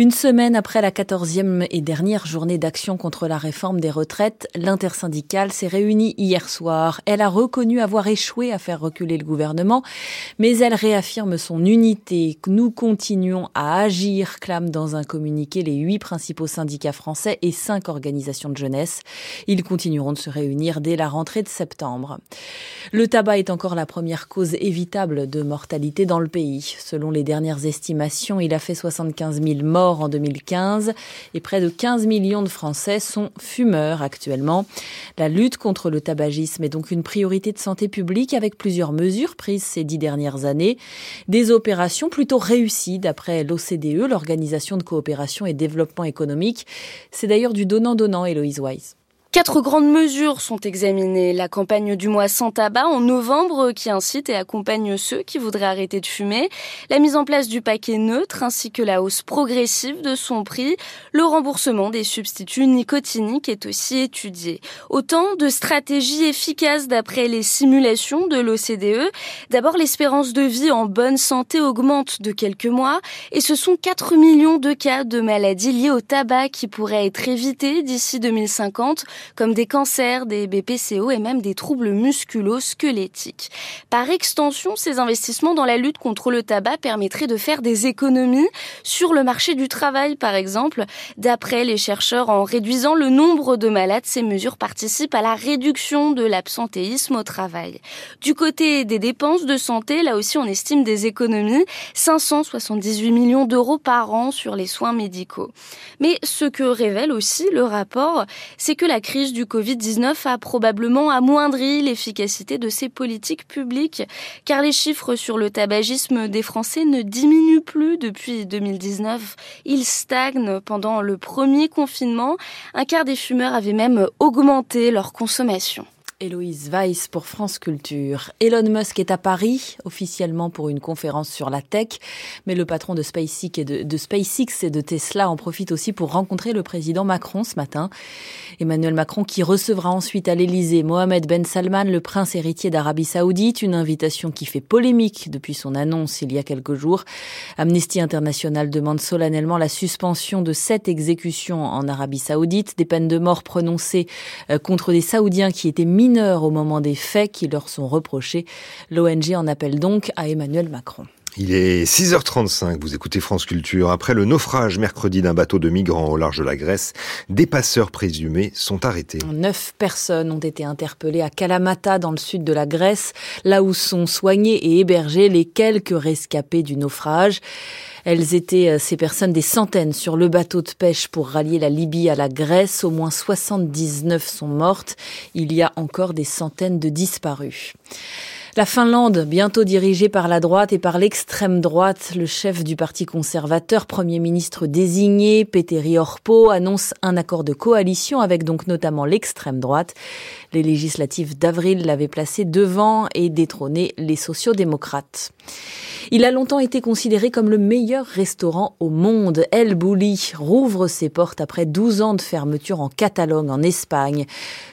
Une semaine après la quatorzième et dernière journée d'action contre la réforme des retraites, l'intersyndicale s'est réunie hier soir. Elle a reconnu avoir échoué à faire reculer le gouvernement, mais elle réaffirme son unité. Nous continuons à agir, clament dans un communiqué les huit principaux syndicats français et cinq organisations de jeunesse. Ils continueront de se réunir dès la rentrée de septembre. Le tabac est encore la première cause évitable de mortalité dans le pays. Selon les dernières estimations, il a fait 75 000 morts en 2015 et près de 15 millions de Français sont fumeurs actuellement. La lutte contre le tabagisme est donc une priorité de santé publique avec plusieurs mesures prises ces dix dernières années. Des opérations plutôt réussies d'après l'OCDE, l'Organisation de coopération et développement économique. C'est d'ailleurs du donnant-donnant, Héloïse Weiss.
Quatre grandes mesures sont examinées. La campagne du mois sans tabac en novembre qui incite et accompagne ceux qui voudraient arrêter de fumer. La mise en place du paquet neutre ainsi que la hausse progressive de son prix. Le remboursement des substituts nicotiniques est aussi étudié. Autant de stratégies efficaces d'après les simulations de l'OCDE. D'abord, l'espérance de vie en bonne santé augmente de quelques mois et ce sont 4 millions de cas de maladies liées au tabac qui pourraient être évités d'ici 2050 comme des cancers, des BPCO et même des troubles musculo-squelettiques. Par extension, ces investissements dans la lutte contre le tabac permettraient de faire des économies sur le marché du travail, par exemple. D'après les chercheurs, en réduisant le nombre de malades, ces mesures participent à la réduction de l'absentéisme au travail. Du côté des dépenses de santé, là aussi on estime des économies, 578 millions d'euros par an sur les soins médicaux. Mais ce que révèle aussi le rapport, c'est que la crise du Covid-19 a probablement amoindri l'efficacité de ces politiques publiques, car les chiffres sur le tabagisme des Français ne diminuent plus depuis 2019. Ils stagnent pendant le premier confinement. Un quart des fumeurs avaient même augmenté leur consommation.
Héloïse Weiss pour France Culture. Elon Musk est à Paris, officiellement pour une conférence sur la tech, mais le patron de SpaceX et de, Tesla en profite aussi pour rencontrer le président Macron ce matin. Emmanuel Macron qui recevra ensuite à l'Elysée Mohamed Ben Salman, le prince héritier d'Arabie Saoudite, une invitation qui fait polémique depuis son annonce il y a quelques jours. Amnesty International demande solennellement la suspension de sept exécutions en Arabie Saoudite, des peines de mort prononcées euh, contre des Saoudiens qui étaient mis au moment des faits qui leur sont reprochés. L'ONG en appelle donc à Emmanuel Macron.
Il est 6h35, vous écoutez France Culture. Après le naufrage mercredi d'un bateau de migrants au large de la Grèce, des passeurs présumés sont arrêtés.
Neuf personnes ont été interpellées à Kalamata, dans le sud de la Grèce, là où sont soignés et hébergés les quelques rescapés du naufrage. Elles étaient, euh, ces personnes, des centaines sur le bateau de pêche pour rallier la Libye à la Grèce. Au moins 79 sont mortes. Il y a encore des centaines de disparus. La Finlande, bientôt dirigée par la droite et par l'extrême droite, le chef du Parti conservateur, Premier ministre désigné, Petteri Orpo, annonce un accord de coalition avec donc notamment l'extrême droite. Les législatives d'avril l'avaient placé devant et détrôné les sociodémocrates. Il a longtemps été considéré comme le meilleur restaurant au monde. El Bulli rouvre ses portes après 12 ans de fermeture en Catalogne, en Espagne.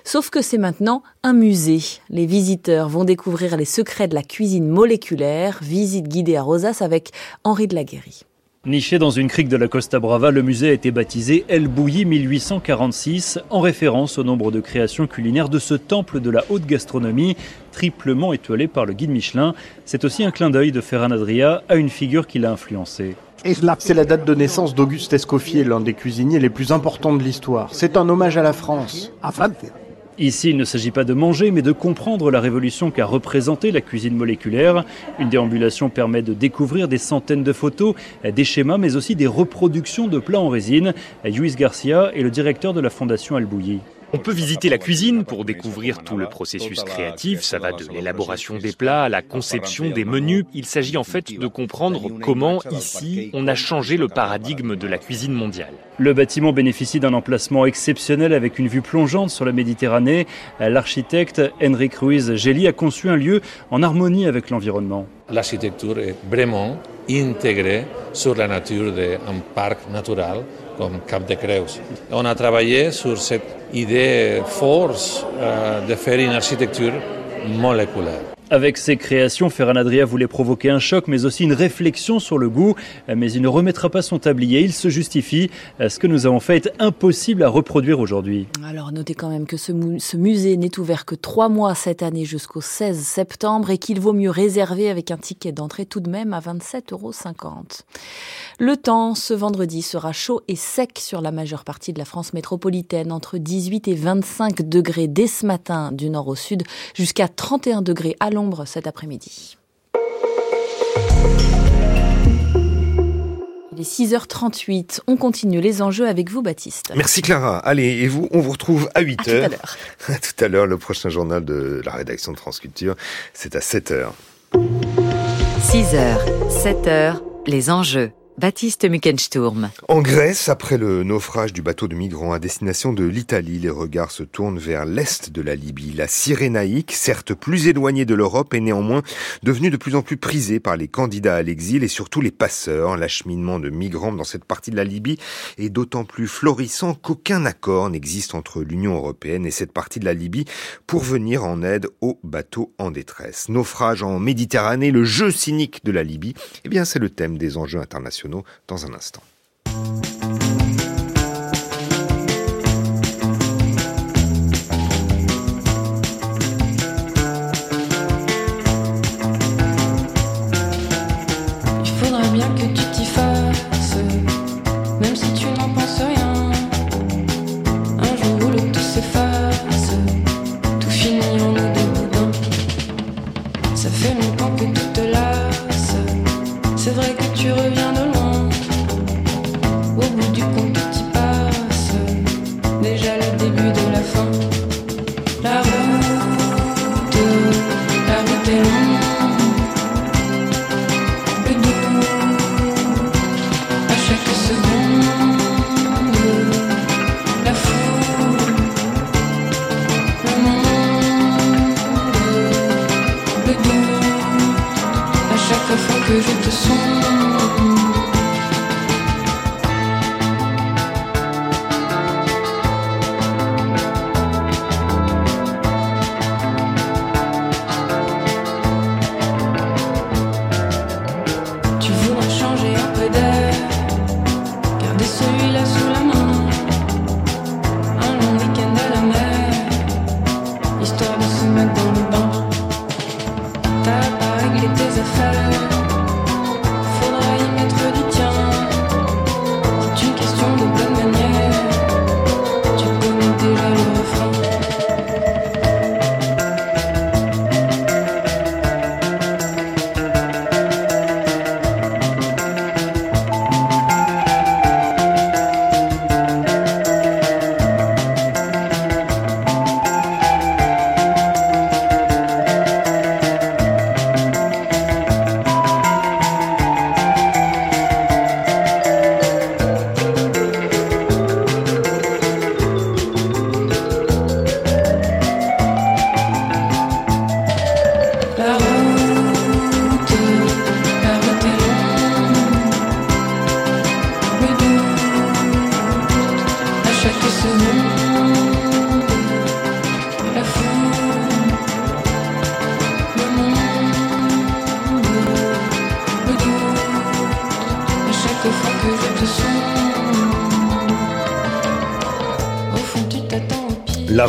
Sauf que c'est maintenant un musée. Les visiteurs vont découvrir les secrets de la cuisine moléculaire. Visite guidée à Rosas avec Henri de la Guéry.
Niché dans une crique de la Costa Brava, le musée a été baptisé El Bouilly 1846 en référence au nombre de créations culinaires de ce temple de la haute gastronomie, triplement étoilé par le guide Michelin. C'est aussi un clin d'œil de Ferran Adria à une figure qui l'a influencé.
C'est la date de naissance d'Auguste Escoffier, l'un des cuisiniers les plus importants de l'histoire. C'est un hommage à la France.
Ici, il ne s'agit pas de manger, mais de comprendre la révolution qu'a représentée la cuisine moléculaire. Une déambulation permet de découvrir des centaines de photos, des schémas, mais aussi des reproductions de plats en résine. Luis Garcia est le directeur de la Fondation Albouilly.
On peut visiter la cuisine pour découvrir tout le processus créatif. Ça va de l'élaboration des plats à la conception des menus. Il s'agit en fait de comprendre comment, ici, on a changé le paradigme de la cuisine mondiale.
Le bâtiment bénéficie d'un emplacement exceptionnel avec une vue plongeante sur la Méditerranée. L'architecte Henrik Ruiz Gelli a conçu un lieu en harmonie avec l'environnement.
L'architecture est vraiment intégrée sur la nature d'un parc naturel comme Cap de Creus. On a travaillé sur cette idée force euh, de faire une architecture moléculaire.
Avec ses créations, Ferran Adria voulait provoquer un choc, mais aussi une réflexion sur le goût. Mais il ne remettra pas son tablier, il se justifie. Ce que nous avons fait est impossible à reproduire aujourd'hui.
Alors notez quand même que ce, ce musée n'est ouvert que trois mois cette année jusqu'au 16 septembre et qu'il vaut mieux réserver avec un ticket d'entrée tout de même à 27,50 euros. Le temps, ce vendredi, sera chaud et sec sur la majeure partie de la France métropolitaine, entre 18 et 25 degrés dès ce matin du nord au sud, jusqu'à 31 degrés à l'ombre cet après-midi. Il est 6h38. On continue les enjeux avec vous, Baptiste.
Merci, Clara. Allez, et vous, on vous retrouve à 8h.
À tout à l'heure.
À tout à l'heure, le prochain journal de la rédaction de France Culture, c'est à 7h.
6h, 7h, les enjeux. Baptiste Mückensturm.
En Grèce, après le naufrage du bateau de migrants à destination de l'Italie, les regards se tournent vers l'est de la Libye. La Cyrénaïque, certes plus éloignée de l'Europe, est néanmoins devenue de plus en plus prisée par les candidats à l'exil et surtout les passeurs. L'acheminement de migrants dans cette partie de la Libye est d'autant plus florissant qu'aucun accord n'existe entre l'Union européenne et cette partie de la Libye pour venir en aide aux bateaux en détresse. Naufrage en Méditerranée, le jeu cynique de la Libye, eh bien c'est le thème des enjeux internationaux dans un instant.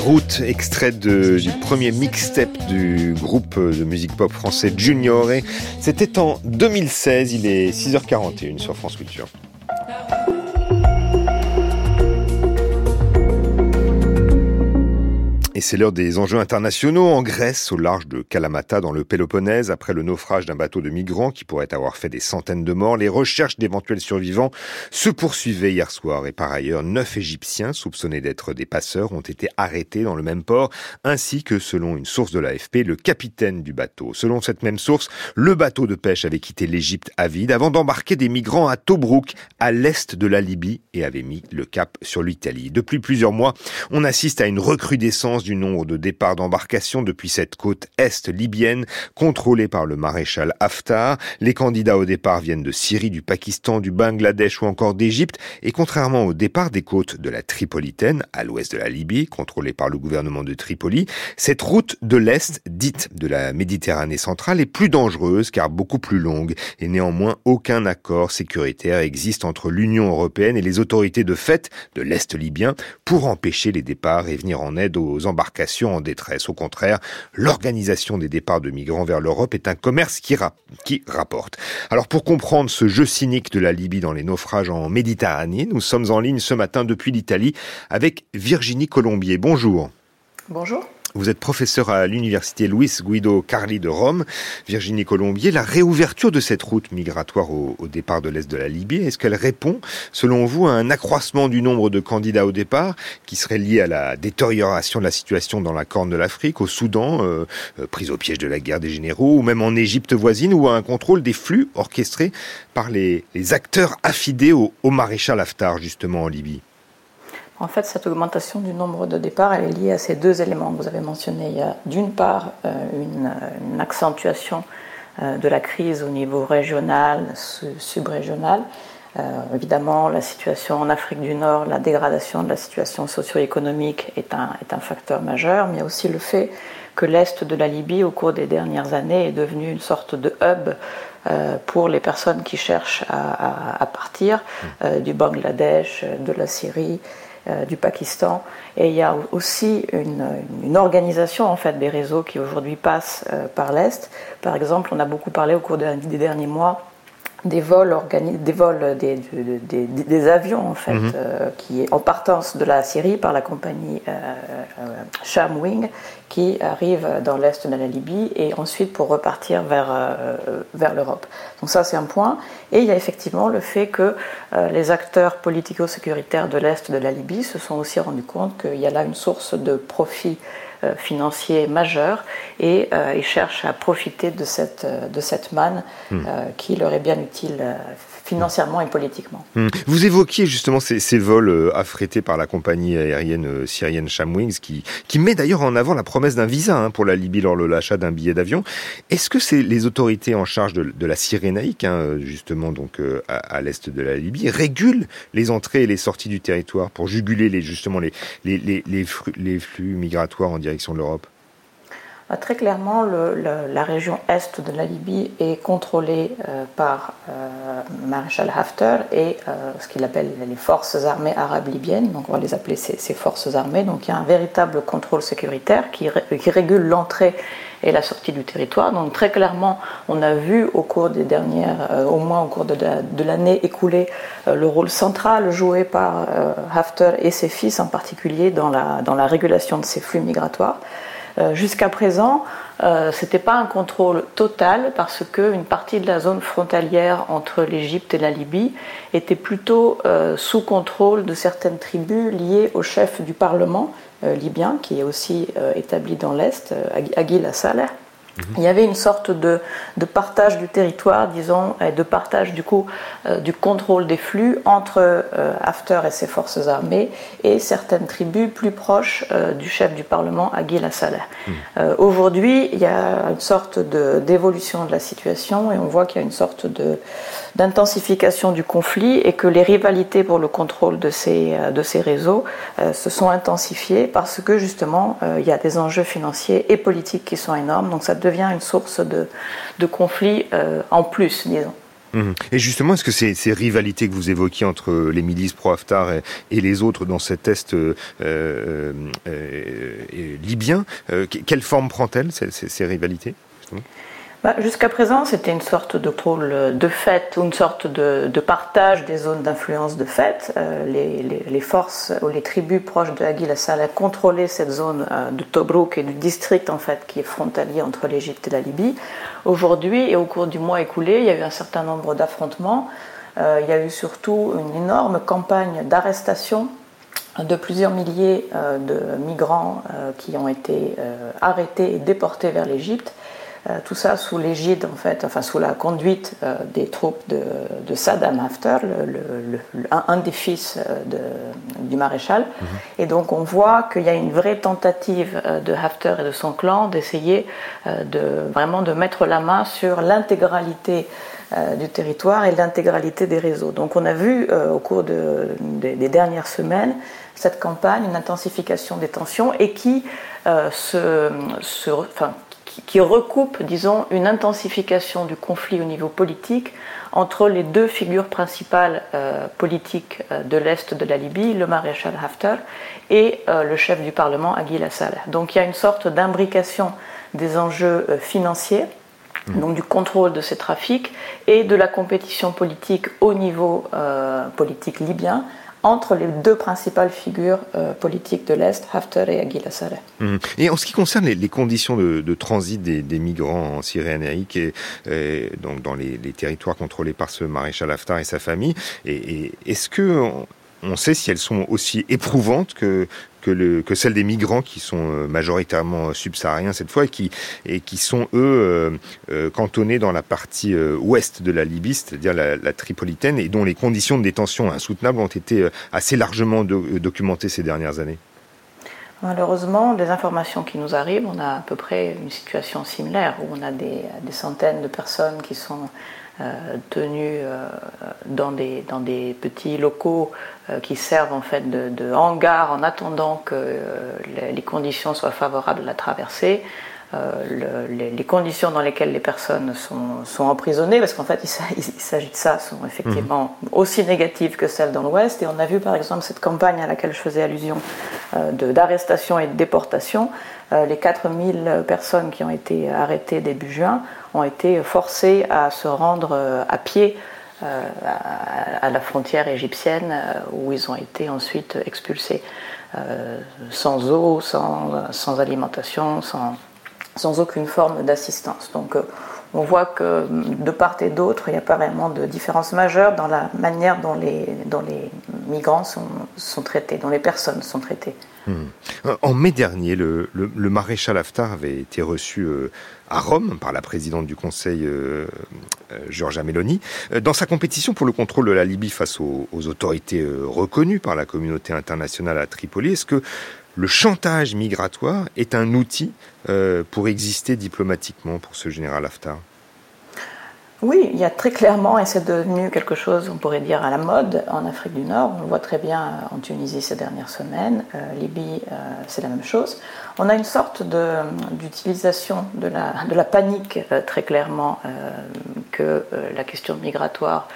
Route, extraite de- du premier mixtape du groupe de musique pop français Junior. C'était en 2016, il est 6h41 sur France Culture. Et c'est l'heure des enjeux internationaux en Grèce, au large de Kalamata, dans le Péloponnèse, après le naufrage d'un bateau de migrants qui pourrait avoir fait des centaines de morts. Les recherches d'éventuels survivants se poursuivaient hier soir et par ailleurs, neuf Égyptiens soupçonnés d'être des passeurs ont été arrêtés dans le même port, ainsi que, selon une source de l'AFP, le capitaine du bateau. Selon cette même source, le bateau de pêche avait quitté l'Égypte à vide avant d'embarquer des migrants à Tobruk, à l'est de la Libye, et avait mis le cap sur l'Italie. Depuis plusieurs mois, on assiste à une recrudescence du nombre de départs d'embarcations depuis cette côte est libyenne, contrôlée par le maréchal Haftar. Les candidats au départ viennent de Syrie, du Pakistan, du Bangladesh ou encore d'Égypte, et contrairement au départ des côtes de la Tripolitaine, à l'ouest de la Libye, contrôlée par le gouvernement de Tripoli, cette route de l'Est, dite de la Méditerranée centrale, est plus dangereuse car beaucoup plus longue, et néanmoins aucun accord sécuritaire existe entre l'Union européenne et les autorités de fait de l'Est libyen pour empêcher les départs et venir en aide aux embarcations en détresse. Au contraire, l'organisation des départs de migrants vers l'Europe est un commerce qui, qui rapporte. Alors pour comprendre ce jeu cynique de la Libye dans les naufrages en Méditerranée, nous sommes en ligne ce matin depuis l'Italie avec Virginie Colombier. Bonjour.
Bonjour.
Vous êtes professeur à l'université Luis Guido Carli de Rome. Virginie Colombier, la réouverture de cette route migratoire au, départ de l'Est de la Libye, est-ce qu'elle répond, selon vous, à un accroissement du nombre de candidats au départ qui serait lié à la détérioration de la situation dans la Corne de l'Afrique, au Soudan, euh, euh, prise au piège de la guerre des généraux, ou même en Égypte voisine, ou à un contrôle des flux orchestrés par les, les acteurs affidés au, au maréchal Haftar, justement, en Libye?
En fait, cette augmentation du nombre de départs, elle est liée à ces deux éléments que vous avez mentionnés. Il y a d'une part euh, une, une accentuation euh, de la crise au niveau régional, su- subrégional. Euh, évidemment, la situation en Afrique du Nord, la dégradation de la situation socio-économique est un, facteur majeur, mais aussi le fait que l'Est de la Libye, au cours des dernières années, est devenu une sorte de hub euh, pour les personnes qui cherchent à, partir euh, du Bangladesh, euh, de la Syrie, euh, du Pakistan. Et il y a aussi une, organisation en fait des réseaux qui aujourd'hui passent euh, par l'Est. Par exemple, on a beaucoup parlé au cours de- des derniers mois des vols, organi- des, vols des, des- des- avions en fait,
Mhm.
euh, qui en partance de la Syrie par la compagnie euh, euh, Shamwing, qui arrive dans l'est de la Libye et ensuite pour repartir vers, euh, vers l'Europe. Donc ça c'est un point. Et il y a effectivement le fait que euh, les acteurs politico-sécuritaires de l'est de la Libye se sont aussi rendus compte qu'il y a là une source de profit euh, financier majeur et euh, ils cherchent à profiter de cette, euh, de cette manne
Hmm.
euh, qui leur est bien utile euh, financièrement et politiquement.
Hmm. Vous évoquiez justement ces, vols euh, affrétés par la compagnie aérienne euh, syrienne Shamwings, qui, qui met d'ailleurs en avant la promesse d'un visa hein, pour la Libye lors de l'achat d'un billet d'avion. Est-ce que c'est les autorités en charge de, la Cyrénaïque, hein, euh, justement donc à, l'est de la Libye, régulent les entrées et les sorties du territoire pour juguler les, justement les, flux, migratoires en direction de l'Europe?
Très clairement, la région est de la Libye est contrôlée euh, par euh, Maréchal Haftar et euh, ce qu'il appelle les forces armées arabes libyennes, donc on va les appeler ces, ces forces armées. Donc il y a un véritable contrôle sécuritaire qui, ré- qui régule l'entrée et la sortie du territoire. Donc très clairement, on a vu au cours des dernières, au moins au cours de, la- de l'année écoulée, le rôle central joué par Haftar et ses fils en particulier dans la régulation de ces flux migratoires. Euh, Jusqu'à présent, euh, c'était pas un contrôle total parce qu'une partie de la zone frontalière entre l'Égypte et la Libye était plutôt euh, sous contrôle de certaines tribus liées au chef du Parlement libyen, qui est aussi établi dans l'Est, Ag- Aguila Saleh. Il y avait une sorte de, de partage du territoire, disons, et de partage du coup euh, du contrôle des flux entre euh, Haftar et ses forces armées et certaines tribus plus proches euh, du chef du Parlement, Aguila Saleh. Euh, Aujourd'hui, il y a une sorte de- d'évolution de la situation et on voit qu'il y a une sorte de- d'intensification du conflit et que les rivalités pour le contrôle de ces, euh, de ces réseaux euh, se sont intensifiées parce que justement, euh, il y a des enjeux financiers et politiques qui sont énormes. Donc ça devient une source de, de conflit euh, en plus, disons.
Mhm. Et justement, est-ce que ces, rivalités que vous évoquiez entre les milices pro-Haftar et, les autres dans cet Est libyen, quelle forme prend-elle, ces, ces, ces, rivalités
bah, Jusqu'à présent, c'était une sorte de contrôle de fait, ou une sorte de, partage des zones d'influence de fait. Les, les, forces ou les tribus proches de Aguil Assala contrôlaient cette zone de Tobruk et du district en fait, qui est frontalier entre l'Égypte et la Libye. Aujourd'hui et au cours du mois écoulé, il y a eu un certain nombre d'affrontements. Euh, il y a eu surtout une énorme campagne d'arrestation de plusieurs milliers euh, de migrants euh, qui ont été arrêtés et déportés vers l'Égypte. Tout ça sous l'égide, en fait, enfin sous la conduite des troupes de, de Saddam Haftar, le, le, le, un, des fils de, du maréchal. Mmh. Et donc on voit qu'il y a une vraie tentative de Haftar et de son clan d'essayer de vraiment de mettre la main sur l'intégralité du territoire et l'intégralité des réseaux. Donc on a vu euh, au cours de, de, des dernières semaines cette campagne, une intensification des tensions et qui, euh, se, se, enfin, qui, recoupe, disons, une intensification du conflit au niveau politique entre les deux figures principales euh, politiques de l'Est de la Libye, le maréchal Haftar et le chef du Parlement, Aguil Saleh. Donc il y a une sorte d'imbrication des enjeux financiers donc du contrôle de ces trafics et de la compétition politique au niveau euh, politique libyen entre les deux principales figures euh, politiques de l'Est, Haftar et Aguila.
Mmh. Et en ce qui concerne les, conditions de, transit des, migrants en Syrie et, et donc dans les, territoires contrôlés par ce maréchal Haftar et sa famille, est-ce que on, sait si elles sont aussi éprouvantes que, que, le, que celles des migrants qui sont majoritairement subsahariens cette fois et qui, et qui sont eux euh, cantonnés dans la partie euh, ouest de la Libye, c'est-à-dire la, Tripolitaine, et dont les conditions de détention insoutenables ont été assez largement do documentées ces dernières années.
Malheureusement, des informations qui nous arrivent, on a à peu près une situation similaire où on a des, des centaines de personnes qui sont euh, tenus euh, dans, des, dans des petits locaux euh, qui servent en fait de, de hangar en attendant que les, conditions soient favorables à la traversée. Le, les, les, conditions dans lesquelles les personnes sont, sont emprisonnées, parce qu'en fait il, il s'agit de ça, sont effectivement mmh. aussi négatives que celles dans l'Ouest. Et on a vu par exemple cette campagne à laquelle je faisais allusion d'arrestation et de déportation. les 4000 personnes qui ont été arrêtées début juin ont été forcés à se rendre à pied euh, à, la frontière égyptienne euh, où ils ont été ensuite expulsés euh, sans eau, sans, sans alimentation, sans, sans, aucune forme d'assistance. Donc on voit que de part et d'autre, il n'y a pas vraiment de différence majeure dans la manière dont les, migrants sont, traités, dont les personnes sont traitées.
Mmh. En mai dernier, le, maréchal Haftar avait été reçu euh, à Rome par la présidente du Conseil, euh, euh, Meloni, dans sa compétition pour le contrôle de la Libye face aux, aux autorités reconnues par la communauté internationale à Tripoli. Est-ce que le chantage migratoire est un outil euh, pour exister diplomatiquement pour ce général Haftar
oui, il y a très clairement, et c'est devenu quelque chose, on pourrait dire, à la mode en Afrique du Nord. On le voit très bien en Tunisie ces dernières semaines. Euh, Libye, euh, c'est la même chose. On a une sorte d'utilisation de, la, panique, euh, très clairement, euh, que euh, la question migratoire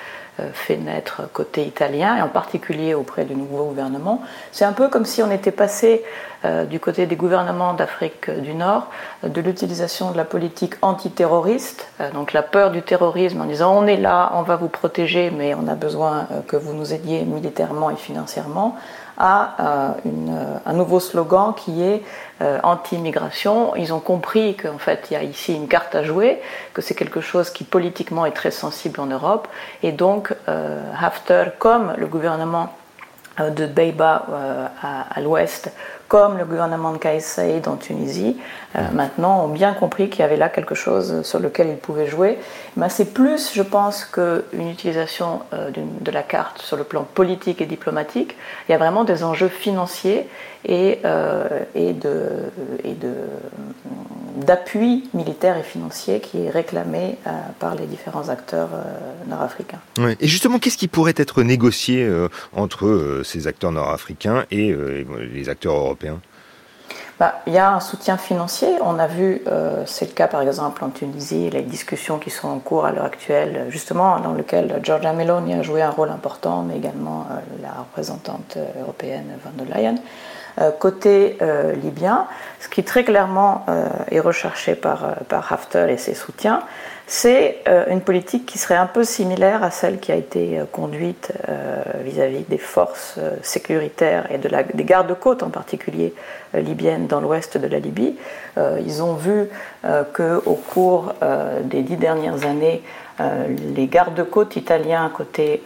fait naître côté italien, et en particulier auprès du nouveau gouvernement. C'est un peu comme si on était passé euh, du côté des gouvernements d'Afrique du Nord de l'utilisation de la politique antiterroriste, euh, donc la peur du terrorisme en disant on est là, on va vous protéger, mais on a besoin euh, que vous nous aidiez militairement et financièrement, à une, un nouveau slogan qui est euh, anti-immigration. Ils ont compris qu'en fait, il y a ici une carte à jouer, que c'est quelque chose qui politiquement est très sensible en Europe. Et donc, euh, Haftar, comme le gouvernement euh, de Beiba euh, à, l'ouest, comme le gouvernement de Kais en Tunisie, euh, maintenant ont bien compris qu'il y avait là quelque chose sur lequel ils pouvaient jouer. C'est plus, je pense, qu'une utilisation euh, de la carte sur le plan politique et diplomatique. Il y a vraiment des enjeux financiers et, euh, et d'appui militaire et financier qui est réclamé euh, par les différents acteurs euh, nord-africains.
Et justement, qu'est-ce qui pourrait être négocié euh, entre ces acteurs nord-africains et les acteurs européens?
Bah, il y a un soutien financier. On a vu, euh, c'est le cas par exemple en Tunisie, les discussions qui sont en cours à l'heure actuelle, justement dans lequel Giorgia Meloni a joué un rôle important, mais également euh, la représentante européenne Van der Leyen. Euh, côté euh, libyen, ce qui très clairement euh, est recherché par, euh, par Haftar et ses soutiens, c'est euh, une politique qui serait un peu similaire à celle qui a été euh, conduite euh, vis-à-vis des forces sécuritaires et de la, des gardes-côtes en particulier libyennes dans l'ouest de la Libye. Ils ont vu qu'au cours des dix dernières années, les gardes-côtes italiens côté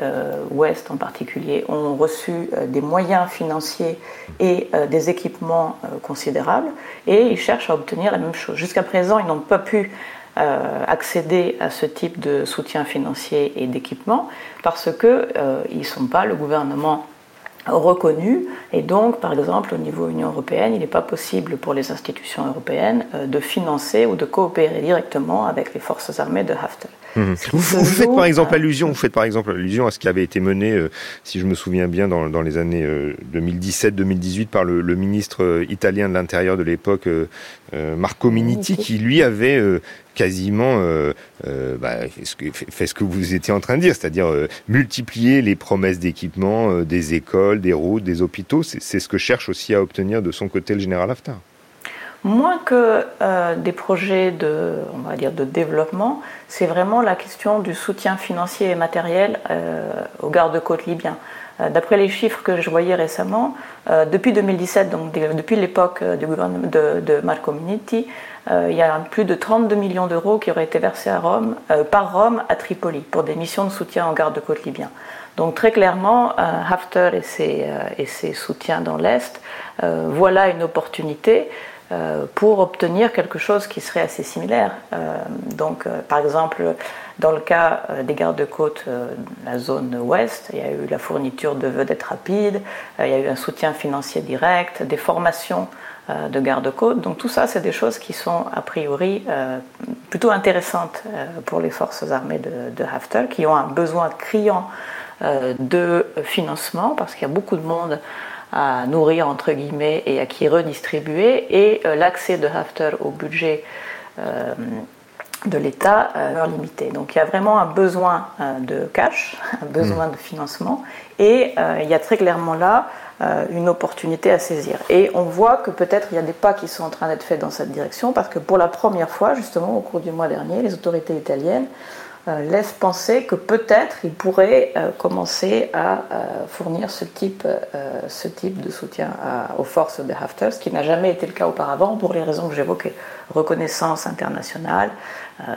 ouest en particulier ont reçu des moyens financiers et des équipements considérables et ils cherchent à obtenir la même chose. Jusqu'à présent, ils n'ont pas pu accéder à ce type de soutien financier et d'équipement parce que euh, ils ne sont pas le gouvernement reconnu et donc par exemple au niveau Union européenne il n'est pas possible pour les institutions européennes euh, de financer ou de coopérer directement avec les forces armées de Haftar.
Mhm. Vous, vous faites par exemple allusion, vous faites par exemple allusion à ce qui avait été mené, euh, si je me souviens bien, dans, dans les années euh, 2017-2018 par le, le ministre euh, italien de l'Intérieur de l'époque, euh, euh, Marco Minniti, qui lui avait euh, quasiment euh, euh, bah, fait ce que vous étiez en train de dire, c'est-à-dire euh, multiplier les promesses d'équipement euh, des écoles, des routes, des hôpitaux. C'est c'est ce que cherche aussi à obtenir de son côté le général Haftar.
Moins que euh, des projets de, on va dire, de développement, c'est vraiment la question du soutien financier et matériel euh, aux gardes-côtes libyens. Euh, D'après les chiffres que je voyais récemment, euh, depuis 2017, donc de- depuis l'époque euh, du gouvernement de, de Marco Minniti, euh, il y a plus de 32 millions d'euros qui auraient été versés à Rome, par Rome à Tripoli pour des missions de soutien aux gardes-côtes libyens. Donc très clairement, Haftar et ses, et ses soutiens dans l'Est, voilà une opportunité pour obtenir quelque chose qui serait assez similaire. Euh, donc, euh, par exemple, dans le cas euh, des gardes-côtes, euh, la zone ouest, il y a eu la fourniture de vedettes rapides, euh, il y a eu un soutien financier direct, des formations euh, de garde-côtes. Donc tout ça, c'est des choses qui sont a priori euh, plutôt intéressantes euh, pour les forces armées de, de Haftar, qui ont un besoin criant euh, de financement, parce qu'il y a beaucoup de monde à nourrir entre guillemets et à qui redistribuer et euh, l'accès de Haftar au budget euh, de l'État euh, limité. Donc il y a vraiment un besoin euh, de cash, un besoin de financement et euh, il y a très clairement là une opportunité à saisir. Et on voit que peut-être il y a des pas qui sont en train d'être faits dans cette direction parce que pour la première fois justement au cours du mois dernier, les autorités italiennes laisse penser que peut-être il pourrait euh, commencer à euh, fournir ce type, euh, ce type de soutien aux forces de Haftar, ce qui n'a jamais été le cas auparavant pour les raisons que j'évoquais. Reconnaissance internationale, euh,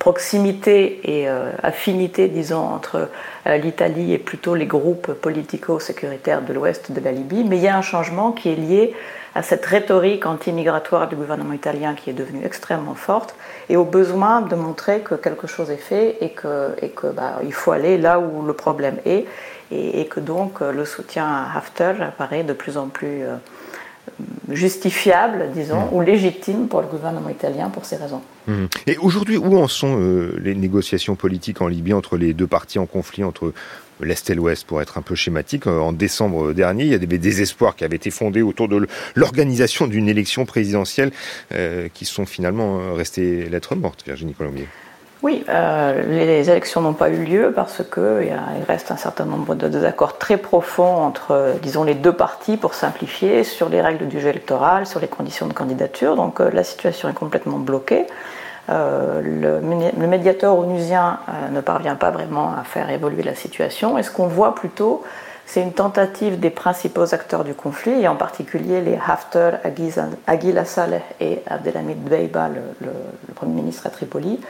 proximité et euh, affinité, disons, entre euh, l'Italie et plutôt les groupes politico-sécuritaires de l'ouest de la Libye. Mais il y a un changement qui est lié à cette rhétorique anti-migratoire du gouvernement italien qui est devenue extrêmement forte et au besoin de montrer que quelque chose est fait et que, et que bah, il faut aller là où le problème est et, que donc euh, le soutien à Haftar apparaît de plus en plus euh, justifiable, disons, ou légitime pour le gouvernement italien pour ces raisons.
Mhm. Et aujourd'hui, où en sont euh, les négociations politiques en Libye entre les deux parties en conflit, entre l'Est et l'Ouest, pour être un peu schématique Euh, En décembre dernier, il y a des désespoirs qui avaient été fondés autour de l'organisation d'une élection présidentielle euh, qui sont finalement restées lettres mortes, Virginie Colombier.
Oui, euh, les élections n'ont pas eu lieu parce qu'il il reste un certain nombre de désaccords très profonds entre, euh, disons, les deux parties, pour simplifier, sur les règles du jeu électoral, sur les conditions de candidature. Donc euh, la situation est complètement bloquée. Le, le médiateur onusien ne parvient pas vraiment à faire évoluer la situation. Et ce qu'on voit plutôt, c'est une tentative des principaux acteurs du conflit, et en particulier les Haftar, Aguila Saleh et Abdelhamid Dbeiba, le, le- le Premier ministre à Tripoli,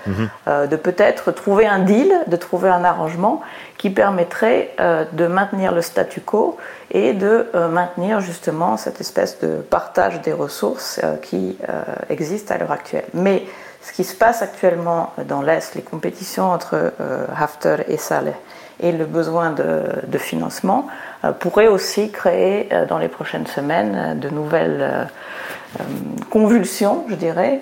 euh, de peut-être trouver un deal, de trouver un arrangement qui permettrait euh, de maintenir le statu quo et de euh, maintenir justement cette espèce de partage des ressources qui existe à l'heure actuelle. Mais ce qui se passe actuellement dans l'Est, les compétitions entre Haftar et Saleh, et le besoin de, financement euh, pourrait aussi créer euh, dans les prochaines semaines euh, de nouvelles convulsions, je dirais,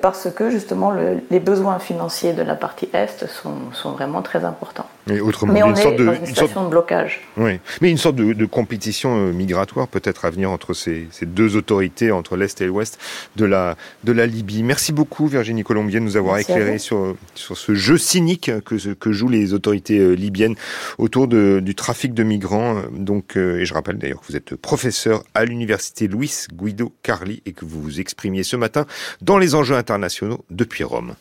parce que justement le- les besoins financiers de la partie Est sont vraiment très importants.
Autrement
Mais on
une
est
sorte de,
dans une
une sorte-
de blocage.
Oui, mais une sorte de, de compétition euh, migratoire peut-être à venir entre ces, ces deux autorités, entre l'Est et l'Ouest de la, de la Libye. Merci beaucoup Virginie Colombier de nous avoir
Merci
éclairé sur, sur ce jeu cynique que, que jouent les autorités euh, libyennes autour de, du trafic de migrants. Donc, euh, et je rappelle d'ailleurs que vous êtes professeur à l'université Luis Guido Carli et que vous vous exprimiez ce matin dans les enjeux internationaux depuis Rome.